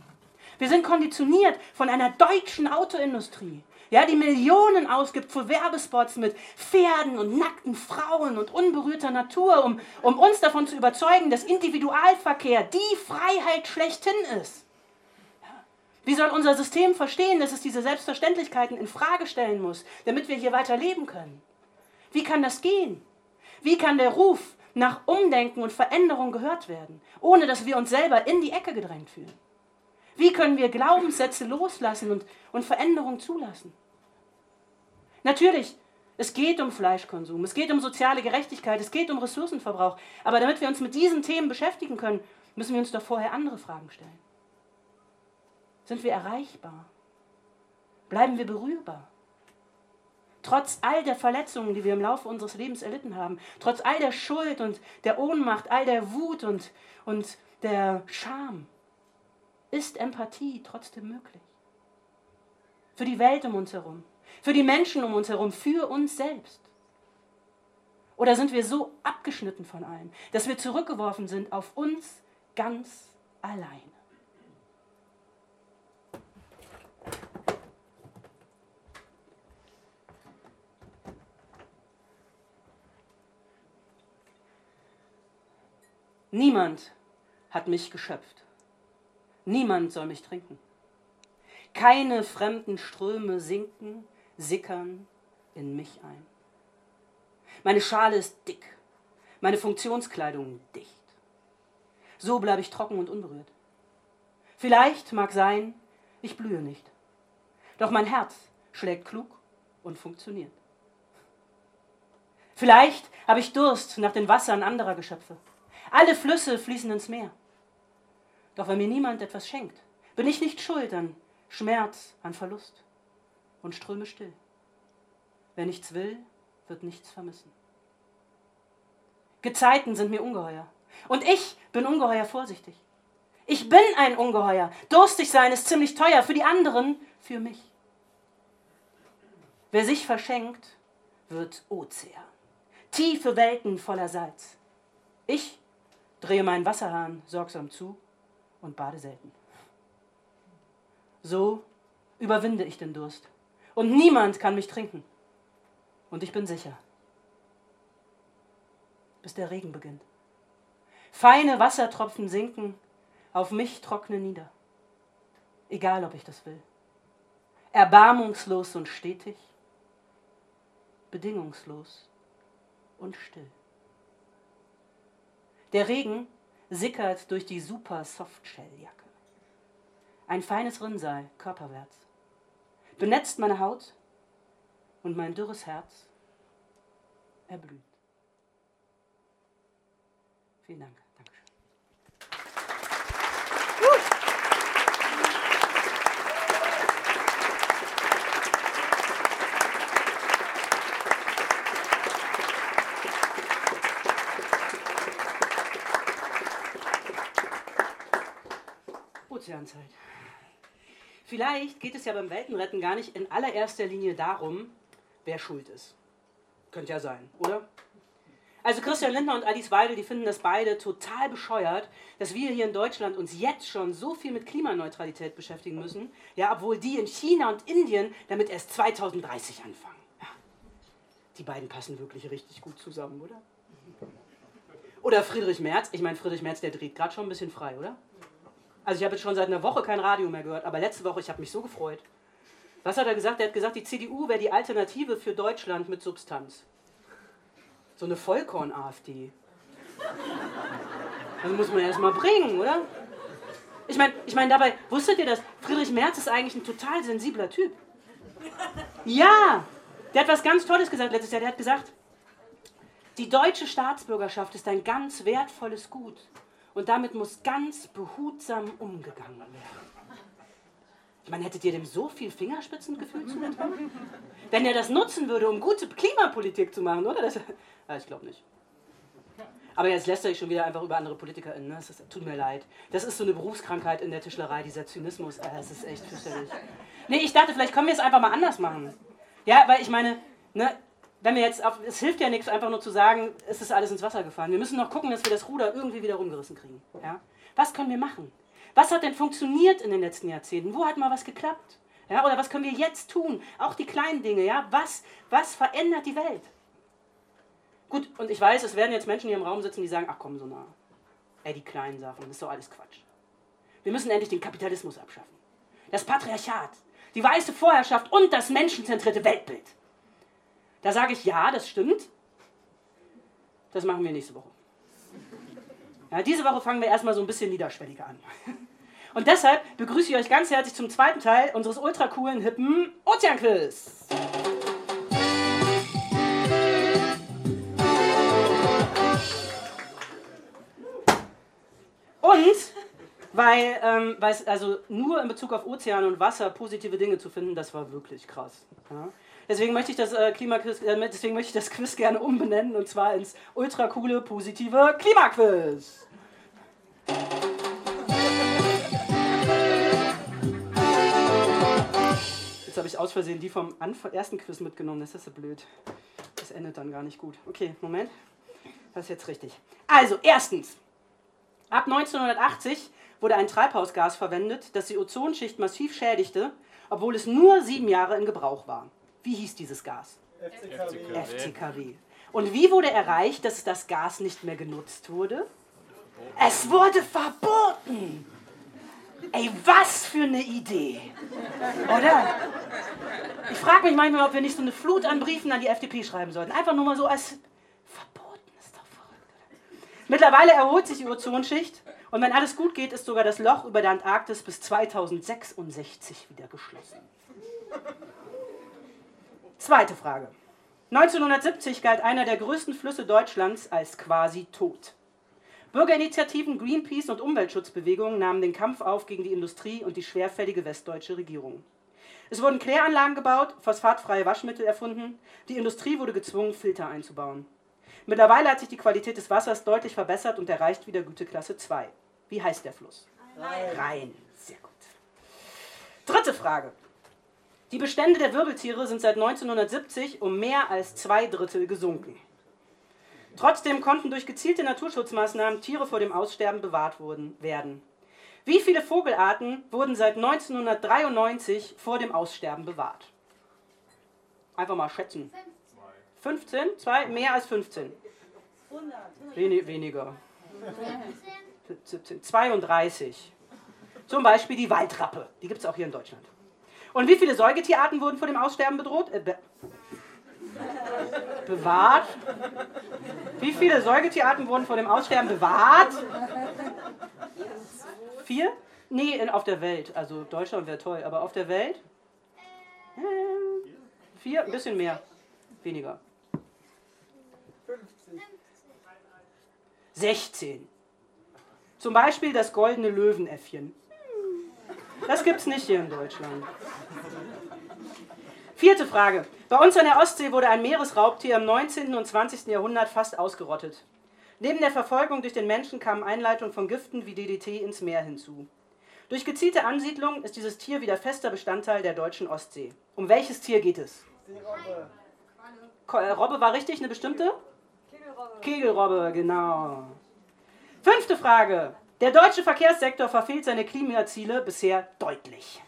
Wir sind konditioniert von einer deutschen Autoindustrie, ja, die Millionen ausgibt für Werbespots mit Pferden und nackten Frauen und unberührter Natur, um, um uns davon zu überzeugen, dass Individualverkehr die Freiheit schlechthin ist. Wie soll unser System verstehen, dass es diese Selbstverständlichkeiten in Frage stellen muss, damit wir hier weiter leben können? Wie kann das gehen? Wie kann der Ruf nach Umdenken und Veränderung gehört werden, ohne dass wir uns selber in die Ecke gedrängt fühlen? Wie können wir Glaubenssätze loslassen und, und Veränderung zulassen? Natürlich, es geht um Fleischkonsum, es geht um soziale Gerechtigkeit, es geht um Ressourcenverbrauch. Aber damit wir uns mit diesen Themen beschäftigen können, müssen wir uns doch vorher andere Fragen stellen. Sind wir erreichbar? Bleiben wir berührbar? Trotz all der Verletzungen, die wir im Laufe unseres Lebens erlitten haben, trotz all der Schuld und der Ohnmacht, all der Wut und, und der Scham, ist Empathie trotzdem möglich. Für die Welt um uns herum, für die Menschen um uns herum, für uns selbst. Oder sind wir so abgeschnitten von allem, dass wir zurückgeworfen sind auf uns ganz alleine? Niemand hat mich geschöpft. Niemand soll mich trinken. Keine fremden Ströme sinken, sickern in mich ein. Meine Schale ist dick, meine Funktionskleidung dicht. So bleibe ich trocken und unberührt. Vielleicht mag sein, ich blühe nicht. Doch mein Herz schlägt klug und funktioniert. Vielleicht habe ich Durst nach den Wassern anderer Geschöpfe. Alle Flüsse fließen ins Meer. Doch wenn mir niemand etwas schenkt, bin ich nicht schuld an Schmerz, an Verlust und ströme still. Wer nichts will, wird nichts vermissen. Gezeiten sind mir ungeheuer. Und ich bin ungeheuer vorsichtig. Ich bin ein Ungeheuer. Durstig sein ist ziemlich teuer. Für die anderen, für mich. Wer sich verschenkt, wird Ozean. Tiefe Welten voller Salz. Ich drehe meinen Wasserhahn sorgsam zu und bade selten. So überwinde ich den Durst. Und niemand kann mich trinken. Und ich bin sicher, bis der Regen beginnt. Feine Wassertropfen sinken, auf mich trocknen nieder. Egal, ob ich das will. Erbarmungslos und stetig, bedingungslos und still. Der Regen sickert durch die super Softshell-Jacke. Ein feines Rinnsal, körperwärts. Benetzt meine Haut und mein dürres Herz erblüht. Vielen Dank. Ozeanzeit. Vielleicht geht es ja beim Weltenretten gar nicht in allererster Linie darum, wer schuld ist. Könnte ja sein, oder? Also Christian Lindner und Alice Weidel, die finden das beide total bescheuert, dass wir hier in Deutschland uns jetzt schon so viel mit Klimaneutralität beschäftigen müssen, ja, obwohl die in China und Indien damit erst 2030 anfangen. Ja. Die beiden passen wirklich richtig gut zusammen, oder? Oder Friedrich Merz, ich meine Friedrich Merz, der dreht gerade schon ein bisschen frei, oder? Also ich habe jetzt schon seit einer Woche kein Radio mehr gehört, aber letzte Woche, ich habe mich so gefreut. Was hat er gesagt? Er hat gesagt, die CDU wäre die Alternative für Deutschland mit Substanz. So eine Vollkorn-AfD. Das muss man erst mal bringen, oder? Ich meine, ich mein, dabei, wusstet ihr das? Friedrich Merz ist eigentlich ein total sensibler Typ. Ja, der hat was ganz Tolles gesagt letztes Jahr. Der hat gesagt, die deutsche Staatsbürgerschaft ist ein ganz wertvolles Gut und damit muss ganz behutsam umgegangen werden. Ich meine, hättet ihr dem so viel Fingerspitzengefühl zugetraut? Wenn er das nutzen würde, um gute Klimapolitik zu machen, oder? Das, ja, ich glaube nicht. Aber jetzt lässt er sich schon wieder einfach über andere PolitikerInnen. Ne? Tut mir leid. Das ist so eine Berufskrankheit in der Tischlerei, dieser Zynismus. Äh, das ist echt fürchterlich. Nee, ich dachte, vielleicht können wir es einfach mal anders machen. Ja, weil ich meine, ne, wenn wir jetzt auf, es hilft ja nichts, einfach nur zu sagen, es ist alles ins Wasser gefallen. Wir müssen noch gucken, dass wir das Ruder irgendwie wieder rumgerissen kriegen. Ja? Was können wir machen? Was hat denn funktioniert in den letzten Jahrzehnten? Wo hat mal was geklappt? Ja, oder was können wir jetzt tun? Auch die kleinen Dinge, ja? Was, was verändert die Welt? Gut, und ich weiß, es werden jetzt Menschen hier im Raum sitzen, die sagen, ach komm, so nah. Ey, die kleinen Sachen, das ist doch alles Quatsch. Wir müssen endlich den Kapitalismus abschaffen. Das Patriarchat, die weiße Vorherrschaft und das menschenzentrierte Weltbild. Da sage ich, ja, das stimmt. Das machen wir nächste Woche. Ja, diese Woche fangen wir erstmal so ein bisschen niederschwelliger an. Und deshalb begrüße ich euch ganz herzlich zum zweiten Teil unseres ultra coolen, hippen Ozeanquiz. Und weil, ähm, also nur in Bezug auf Ozean und Wasser positive Dinge zu finden, das war wirklich krass. Ja? Deswegen möchte ich das äh, Klimaquiz, äh, deswegen möchte ich das Quiz gerne umbenennen und zwar ins ultra coole positive Klimaquiz. Jetzt habe ich aus Versehen die vom ersten Quiz mitgenommen, das ist so blöd. Das endet dann gar nicht gut. Okay, Moment. Das ist jetzt richtig. Also, erstens. Ab 1980 wurde ein Treibhausgas verwendet, das die Ozonschicht massiv schädigte, obwohl es nur sieben Jahre in Gebrauch war. Wie hieß dieses Gas? FCKW. FCKW. Und wie wurde erreicht, dass das Gas nicht mehr genutzt wurde? Es wurde verboten. Ey, was für eine Idee. Oder? Ich frage mich manchmal, ob wir nicht so eine Flut an Briefen an die FDP schreiben sollten. Einfach nur mal so als verboten ist doch verrückt. Mittlerweile erholt sich die Ozonschicht und wenn alles gut geht, ist sogar das Loch über der Antarktis bis 2066 wieder geschlossen. Zweite Frage. 1970 galt einer der größten Flüsse Deutschlands als quasi tot. Bürgerinitiativen, Greenpeace und Umweltschutzbewegungen nahmen den Kampf auf gegen die Industrie und die schwerfällige westdeutsche Regierung. Es wurden Kläranlagen gebaut, phosphatfreie Waschmittel erfunden, die Industrie wurde gezwungen, Filter einzubauen. Mittlerweile hat sich die Qualität des Wassers deutlich verbessert und erreicht wieder Güteklasse 2. Wie heißt der Fluss? Rhein. Rhein. Sehr gut. Dritte Frage. Die Bestände der Wirbeltiere sind seit 1970 um mehr als zwei Drittel gesunken. Trotzdem konnten durch gezielte Naturschutzmaßnahmen Tiere vor dem Aussterben bewahrt wurden, werden. Wie viele Vogelarten wurden seit 1993 vor dem Aussterben bewahrt? Einfach mal schätzen. 15? Zwei? Mehr als 15? 100. Weni weniger. 17. 32. Zum Beispiel die Waldrappe. Die gibt es auch hier in Deutschland. Und wie viele Säugetierarten wurden vor dem Aussterben bedroht? Äh, be bewahrt? Wie viele Säugetierarten wurden vor dem Aussterben bewahrt? Vier? Nee, in, auf der Welt. Also Deutschland wäre toll, aber auf der Welt? Äh, Vier? Ein bisschen mehr. Weniger. 16. Zum Beispiel das goldene Löwenäffchen. Das gibt's nicht hier in Deutschland. Vierte Frage. Bei uns an der Ostsee wurde ein Meeresraubtier im 19. und 20. Jahrhundert fast ausgerottet. Neben der Verfolgung durch den Menschen kamen Einleitungen von Giften wie DDT ins Meer hinzu. Durch gezielte Ansiedlung ist dieses Tier wieder fester Bestandteil der deutschen Ostsee. Um welches Tier geht es? Robbe. Äh, Robbe war richtig, eine bestimmte? Kegelrobbe. Kegelrobbe, genau. Fünfte Frage. Der deutsche Verkehrssektor verfehlt seine Klimaziele bisher deutlich.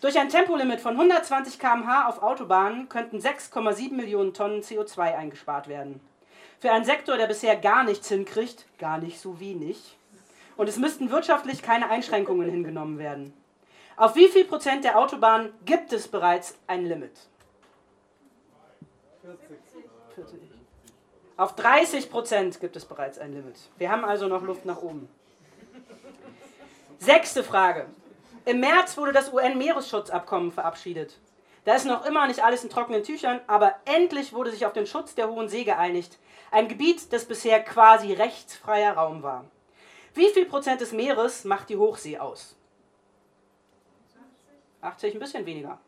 Durch ein Tempolimit von 120 km/h auf Autobahnen könnten 6,7 Millionen Tonnen CO2 eingespart werden. Für einen Sektor, der bisher gar nichts hinkriegt, gar nicht so wenig. Und es müssten wirtschaftlich keine Einschränkungen hingenommen werden. Auf wie viel Prozent der Autobahnen gibt es bereits ein Limit? 40. Auf 30 Prozent gibt es bereits ein Limit. Wir haben also noch Luft nach oben. Sechste Frage. Im März wurde das UN-Meeresschutzabkommen verabschiedet. Da ist noch immer nicht alles in trockenen Tüchern, aber endlich wurde sich auf den Schutz der Hohen See geeinigt. Ein Gebiet, das bisher quasi rechtsfreier Raum war. Wie viel Prozent des Meeres macht die Hochsee aus? 80, ein bisschen weniger.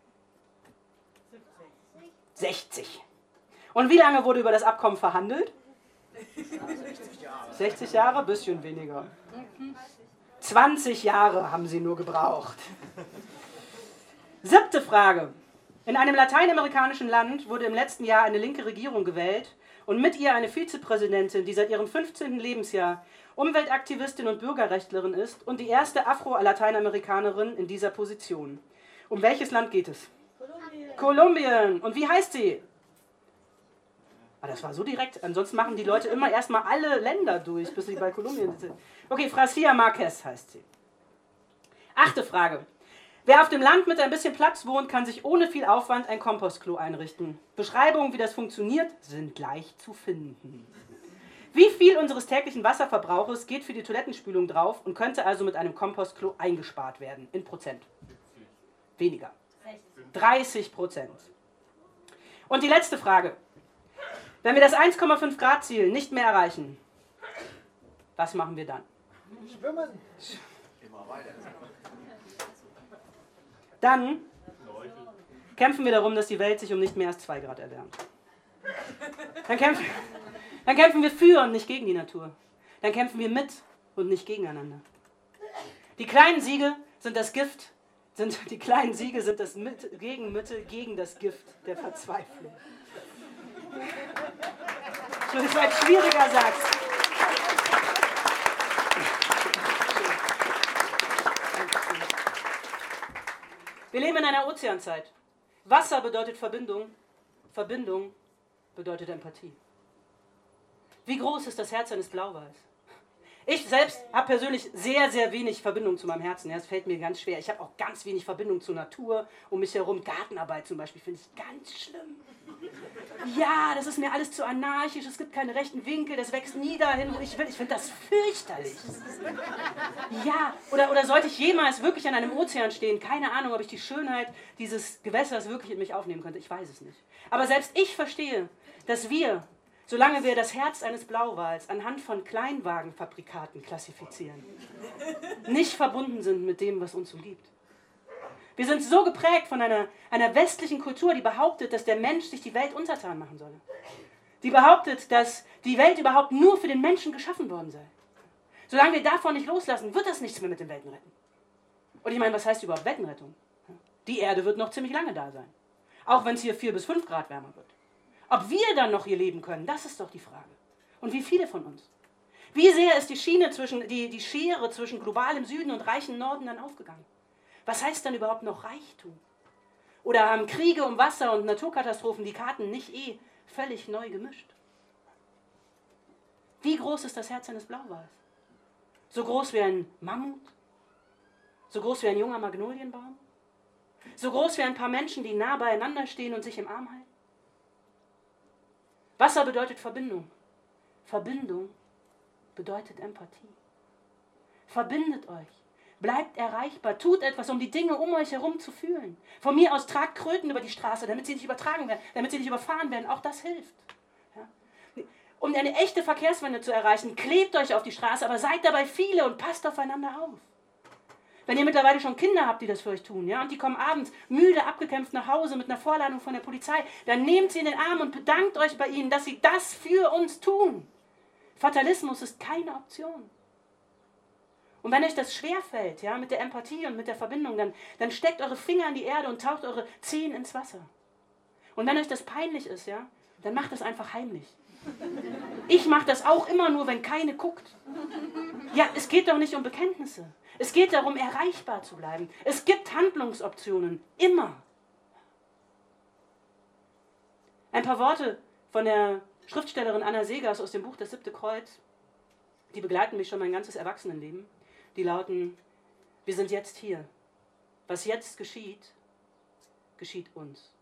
60. Und wie lange wurde über das Abkommen verhandelt? 60 Jahre, ein bisschen weniger. 20 Jahre haben sie nur gebraucht. Siebte Frage. In einem lateinamerikanischen Land wurde im letzten Jahr eine linke Regierung gewählt und mit ihr eine Vizepräsidentin, die seit ihrem 15. Lebensjahr Umweltaktivistin und Bürgerrechtlerin ist und die erste Afro-Lateinamerikanerin in dieser Position. Um welches Land geht es? Kolumbien. Kolumbien. Und wie heißt sie? Ah, das war so direkt. Ansonsten machen die Leute immer erstmal alle Länder durch, bis sie bei Kolumbien sind. Okay, Francia Marquez heißt sie. Achte Frage. Wer auf dem Land mit ein bisschen Platz wohnt, kann sich ohne viel Aufwand ein Kompostklo einrichten. Beschreibungen, wie das funktioniert, sind gleich zu finden. Wie viel unseres täglichen Wasserverbrauches geht für die Toilettenspülung drauf und könnte also mit einem Kompostklo eingespart werden? In Prozent. Weniger. 30 Prozent. Und die letzte Frage. Wenn wir das 1,5 Grad Ziel nicht mehr erreichen, was machen wir dann? Schwimmen. Dann kämpfen wir darum, dass die Welt sich um nicht mehr als 2 Grad erwärmt. Dann kämpfen, dann kämpfen wir für und nicht gegen die Natur. Dann kämpfen wir mit und nicht gegeneinander. Die kleinen Siege sind das Gift, sind, die kleinen Siege sind das Mit, Gegenmittel gegen das Gift der Verzweiflung. Das ist ein schwieriger Satz. Wir leben in einer Ozeanzeit. Wasser bedeutet Verbindung. Verbindung bedeutet Empathie. Wie groß ist das Herz eines Blauwals? Ich selbst habe persönlich sehr, sehr wenig Verbindung zu meinem Herzen. Ja, es fällt mir ganz schwer. Ich habe auch ganz wenig Verbindung zur Natur um mich herum. Gartenarbeit zum Beispiel finde ich ganz schlimm. Ja, das ist mir alles zu anarchisch. Es gibt keine rechten Winkel. Das wächst nie dahin, wo ich will. Ich finde das fürchterlich. Ja, oder, oder sollte ich jemals wirklich an einem Ozean stehen? Keine Ahnung, ob ich die Schönheit dieses Gewässers wirklich in mich aufnehmen könnte. Ich weiß es nicht. Aber selbst ich verstehe, dass wir solange wir das Herz eines Blauwals anhand von Kleinwagenfabrikaten klassifizieren, nicht verbunden sind mit dem, was uns umgibt. Wir sind so geprägt von einer, einer westlichen Kultur, die behauptet, dass der Mensch sich die Welt untertan machen solle. Die behauptet, dass die Welt überhaupt nur für den Menschen geschaffen worden sei. Solange wir davon nicht loslassen, wird das nichts mehr mit dem Weltenretten. Und ich meine, was heißt überhaupt Weltenrettung? Die Erde wird noch ziemlich lange da sein. Auch wenn es hier 4 bis 5 Grad wärmer wird. Ob wir dann noch hier leben können, das ist doch die Frage. Und wie viele von uns? Wie sehr ist die Schiene zwischen, die, die Schere zwischen globalem Süden und reichem Norden dann aufgegangen? Was heißt dann überhaupt noch Reichtum? Oder haben Kriege um Wasser und Naturkatastrophen die Karten nicht eh völlig neu gemischt? Wie groß ist das Herz eines Blauwals? So groß wie ein Mammut? So groß wie ein junger Magnolienbaum? So groß wie ein paar Menschen, die nah beieinander stehen und sich im Arm halten? Wasser bedeutet Verbindung. Verbindung bedeutet Empathie. Verbindet euch. Bleibt erreichbar. Tut etwas, um die Dinge um euch herum zu fühlen. Von mir aus tragt Kröten über die Straße, damit sie nicht übertragen werden, damit sie nicht überfahren werden. Auch das hilft. Um eine echte Verkehrswende zu erreichen, klebt euch auf die Straße, aber seid dabei viele und passt aufeinander auf. Wenn ihr mittlerweile schon Kinder habt, die das für euch tun, ja, und die kommen abends müde, abgekämpft nach Hause mit einer Vorladung von der Polizei, dann nehmt sie in den Arm und bedankt euch bei ihnen, dass sie das für uns tun. Fatalismus ist keine Option. Und wenn euch das schwerfällt, ja, mit der Empathie und mit der Verbindung, dann, dann steckt eure Finger in die Erde und taucht eure Zehen ins Wasser. Und wenn euch das peinlich ist, ja, dann macht das einfach heimlich. Ich mache das auch immer nur, wenn keine guckt. Ja, es geht doch nicht um Bekenntnisse. Es geht darum, erreichbar zu bleiben. Es gibt Handlungsoptionen, immer. Ein paar Worte von der Schriftstellerin Anna Segers aus dem Buch Das siebte Kreuz. Die begleiten mich schon mein ganzes Erwachsenenleben. Die lauten, wir sind jetzt hier. Was jetzt geschieht, geschieht uns.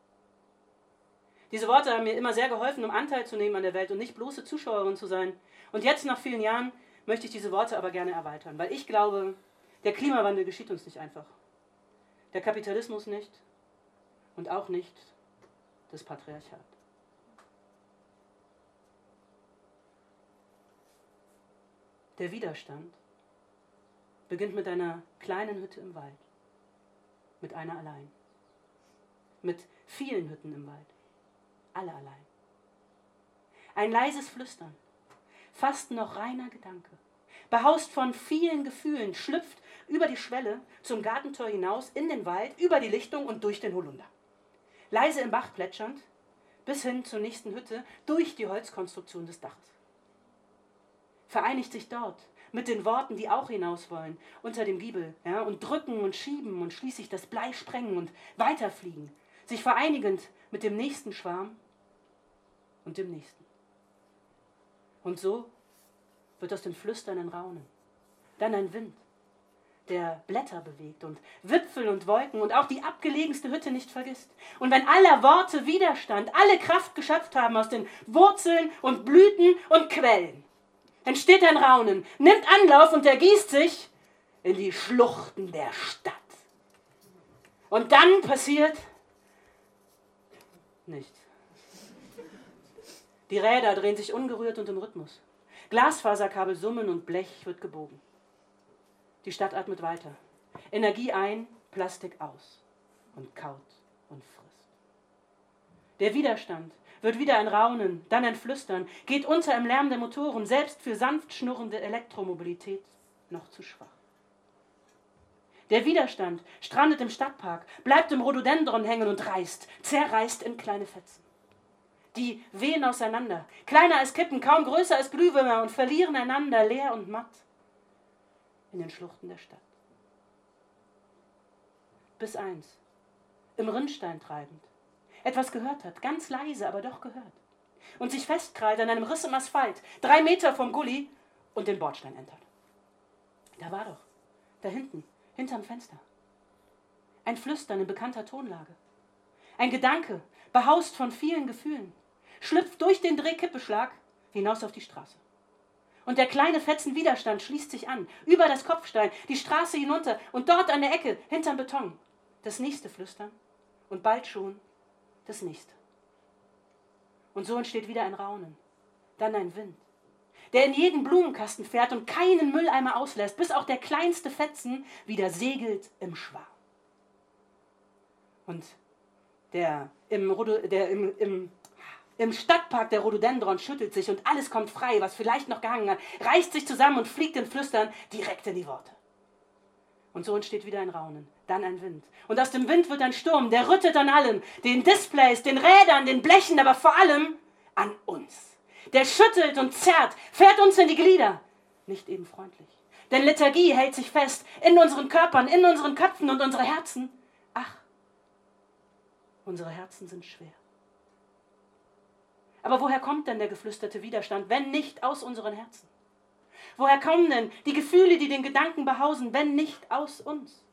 Diese Worte haben mir immer sehr geholfen, um Anteil zu nehmen an der Welt und nicht bloße Zuschauerin zu sein. Und jetzt, nach vielen Jahren, möchte ich diese Worte aber gerne erweitern, weil ich glaube, der Klimawandel geschieht uns nicht einfach. Der Kapitalismus nicht und auch nicht das Patriarchat. Der Widerstand beginnt mit einer kleinen Hütte im Wald, mit einer allein, mit vielen Hütten im Wald, alle allein. Ein leises Flüstern, fast noch reiner Gedanke, behaust von vielen Gefühlen, schlüpft über die Schwelle zum Gartentor hinaus, in den Wald, über die Lichtung und durch den Holunder. Leise im Bach plätschernd, bis hin zur nächsten Hütte, durch die Holzkonstruktion des Daches. Vereinigt sich dort mit den Worten, die auch hinaus wollen, unter dem Giebel, ja, und drücken und schieben und schließlich das Blei sprengen und weiterfliegen, sich vereinigend mit dem nächsten Schwarm und dem nächsten. Und so wird aus dem Flüstern ein Raunen, dann ein Wind, der Blätter bewegt und Wipfel und Wolken und auch die abgelegenste Hütte nicht vergisst. Und wenn aller Worte Widerstand, alle Kraft geschöpft haben aus den Wurzeln und Blüten und Quellen, entsteht ein Raunen, nimmt Anlauf und ergießt sich in die Schluchten der Stadt. Und dann passiert nichts. Die Räder drehen sich ungerührt und im Rhythmus. Glasfaserkabel summen und Blech wird gebogen. Die Stadt atmet weiter. Energie ein, Plastik aus. Und kaut und frisst. Der Widerstand wird wieder ein Raunen, dann ein Flüstern, geht unter im Lärm der Motoren, selbst für sanft schnurrende Elektromobilität noch zu schwach. Der Widerstand strandet im Stadtpark, bleibt im Rhododendron hängen und reißt, zerreißt in kleine Fetzen. Die wehen auseinander, kleiner als Kippen, kaum größer als Glühwürmer und verlieren einander leer und matt in den Schluchten der Stadt. Bis eins, im Rinnstein treibend, etwas gehört hat, ganz leise, aber doch gehört. Und sich festkrallt an einem Riss im Asphalt, drei Meter vom Gully und den Bordstein entert. Da war doch, da hinten, hinterm Fenster. Ein Flüstern in bekannter Tonlage. Ein Gedanke, behaust von vielen Gefühlen, schlüpft durch den Drehkippeschlag hinaus auf die Straße. Und der kleine Fetzen Widerstand schließt sich an, über das Kopfstein, die Straße hinunter und dort an der Ecke, hinterm Beton. Das nächste Flüstern und bald schon das nächste. Und so entsteht wieder ein Raunen, dann ein Wind, der in jeden Blumenkasten fährt und keinen Mülleimer auslässt, bis auch der kleinste Fetzen wieder segelt im Schwarm. Und der im, der im, im, im Stadtpark der Rhododendron schüttelt sich und alles kommt frei, was vielleicht noch gehangen hat, reißt sich zusammen und fliegt in Flüstern direkt in die Worte. Und so entsteht wieder ein Raunen, dann ein Wind. Und aus dem Wind wird ein Sturm, der rüttet an allem, den Displays, den Rädern, den Blechen, aber vor allem an uns. Der schüttelt und zerrt, fährt uns in die Glieder. Nicht eben freundlich. Denn Lethargie hält sich fest in unseren Körpern, in unseren Köpfen und unsere Herzen. Ach, unsere Herzen sind schwer. Aber woher kommt denn der geflüsterte Widerstand, wenn nicht aus unseren Herzen? Woher kommen denn die Gefühle, die den Gedanken behausen, wenn nicht aus uns?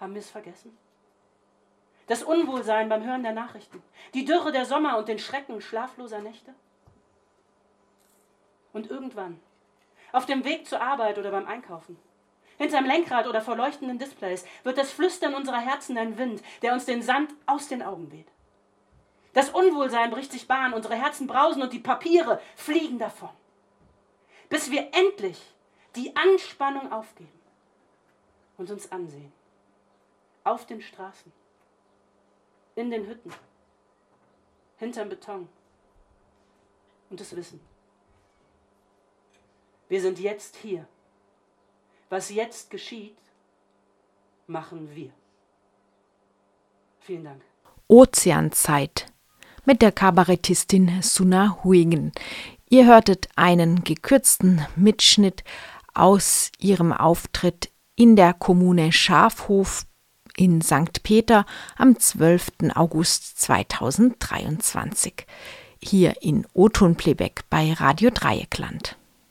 Haben wir es vergessen? Das Unwohlsein beim Hören der Nachrichten, die Dürre der Sommer und den Schrecken schlafloser Nächte? Und irgendwann, auf dem Weg zur Arbeit oder beim Einkaufen, hinterm Lenkrad oder vor leuchtenden Displays, wird das Flüstern unserer Herzen ein Wind, der uns den Sand aus den Augen weht. Das Unwohlsein bricht sich Bahn, unsere Herzen brausen und die Papiere fliegen davon. Bis wir endlich die Anspannung aufgeben und uns ansehen. Auf den Straßen, in den Hütten, hinterm Beton und das Wissen. Wir sind jetzt hier. Was jetzt geschieht, machen wir. Vielen Dank. Ozeanzeit mit der Kabarettistin Suna Huigen. Ihr hörtet einen gekürzten Mitschnitt aus ihrem Auftritt in der Kommune Schafhof in St. Peter am 12. August 2023. Hier in Oton Playback bei Radio Dreieckland.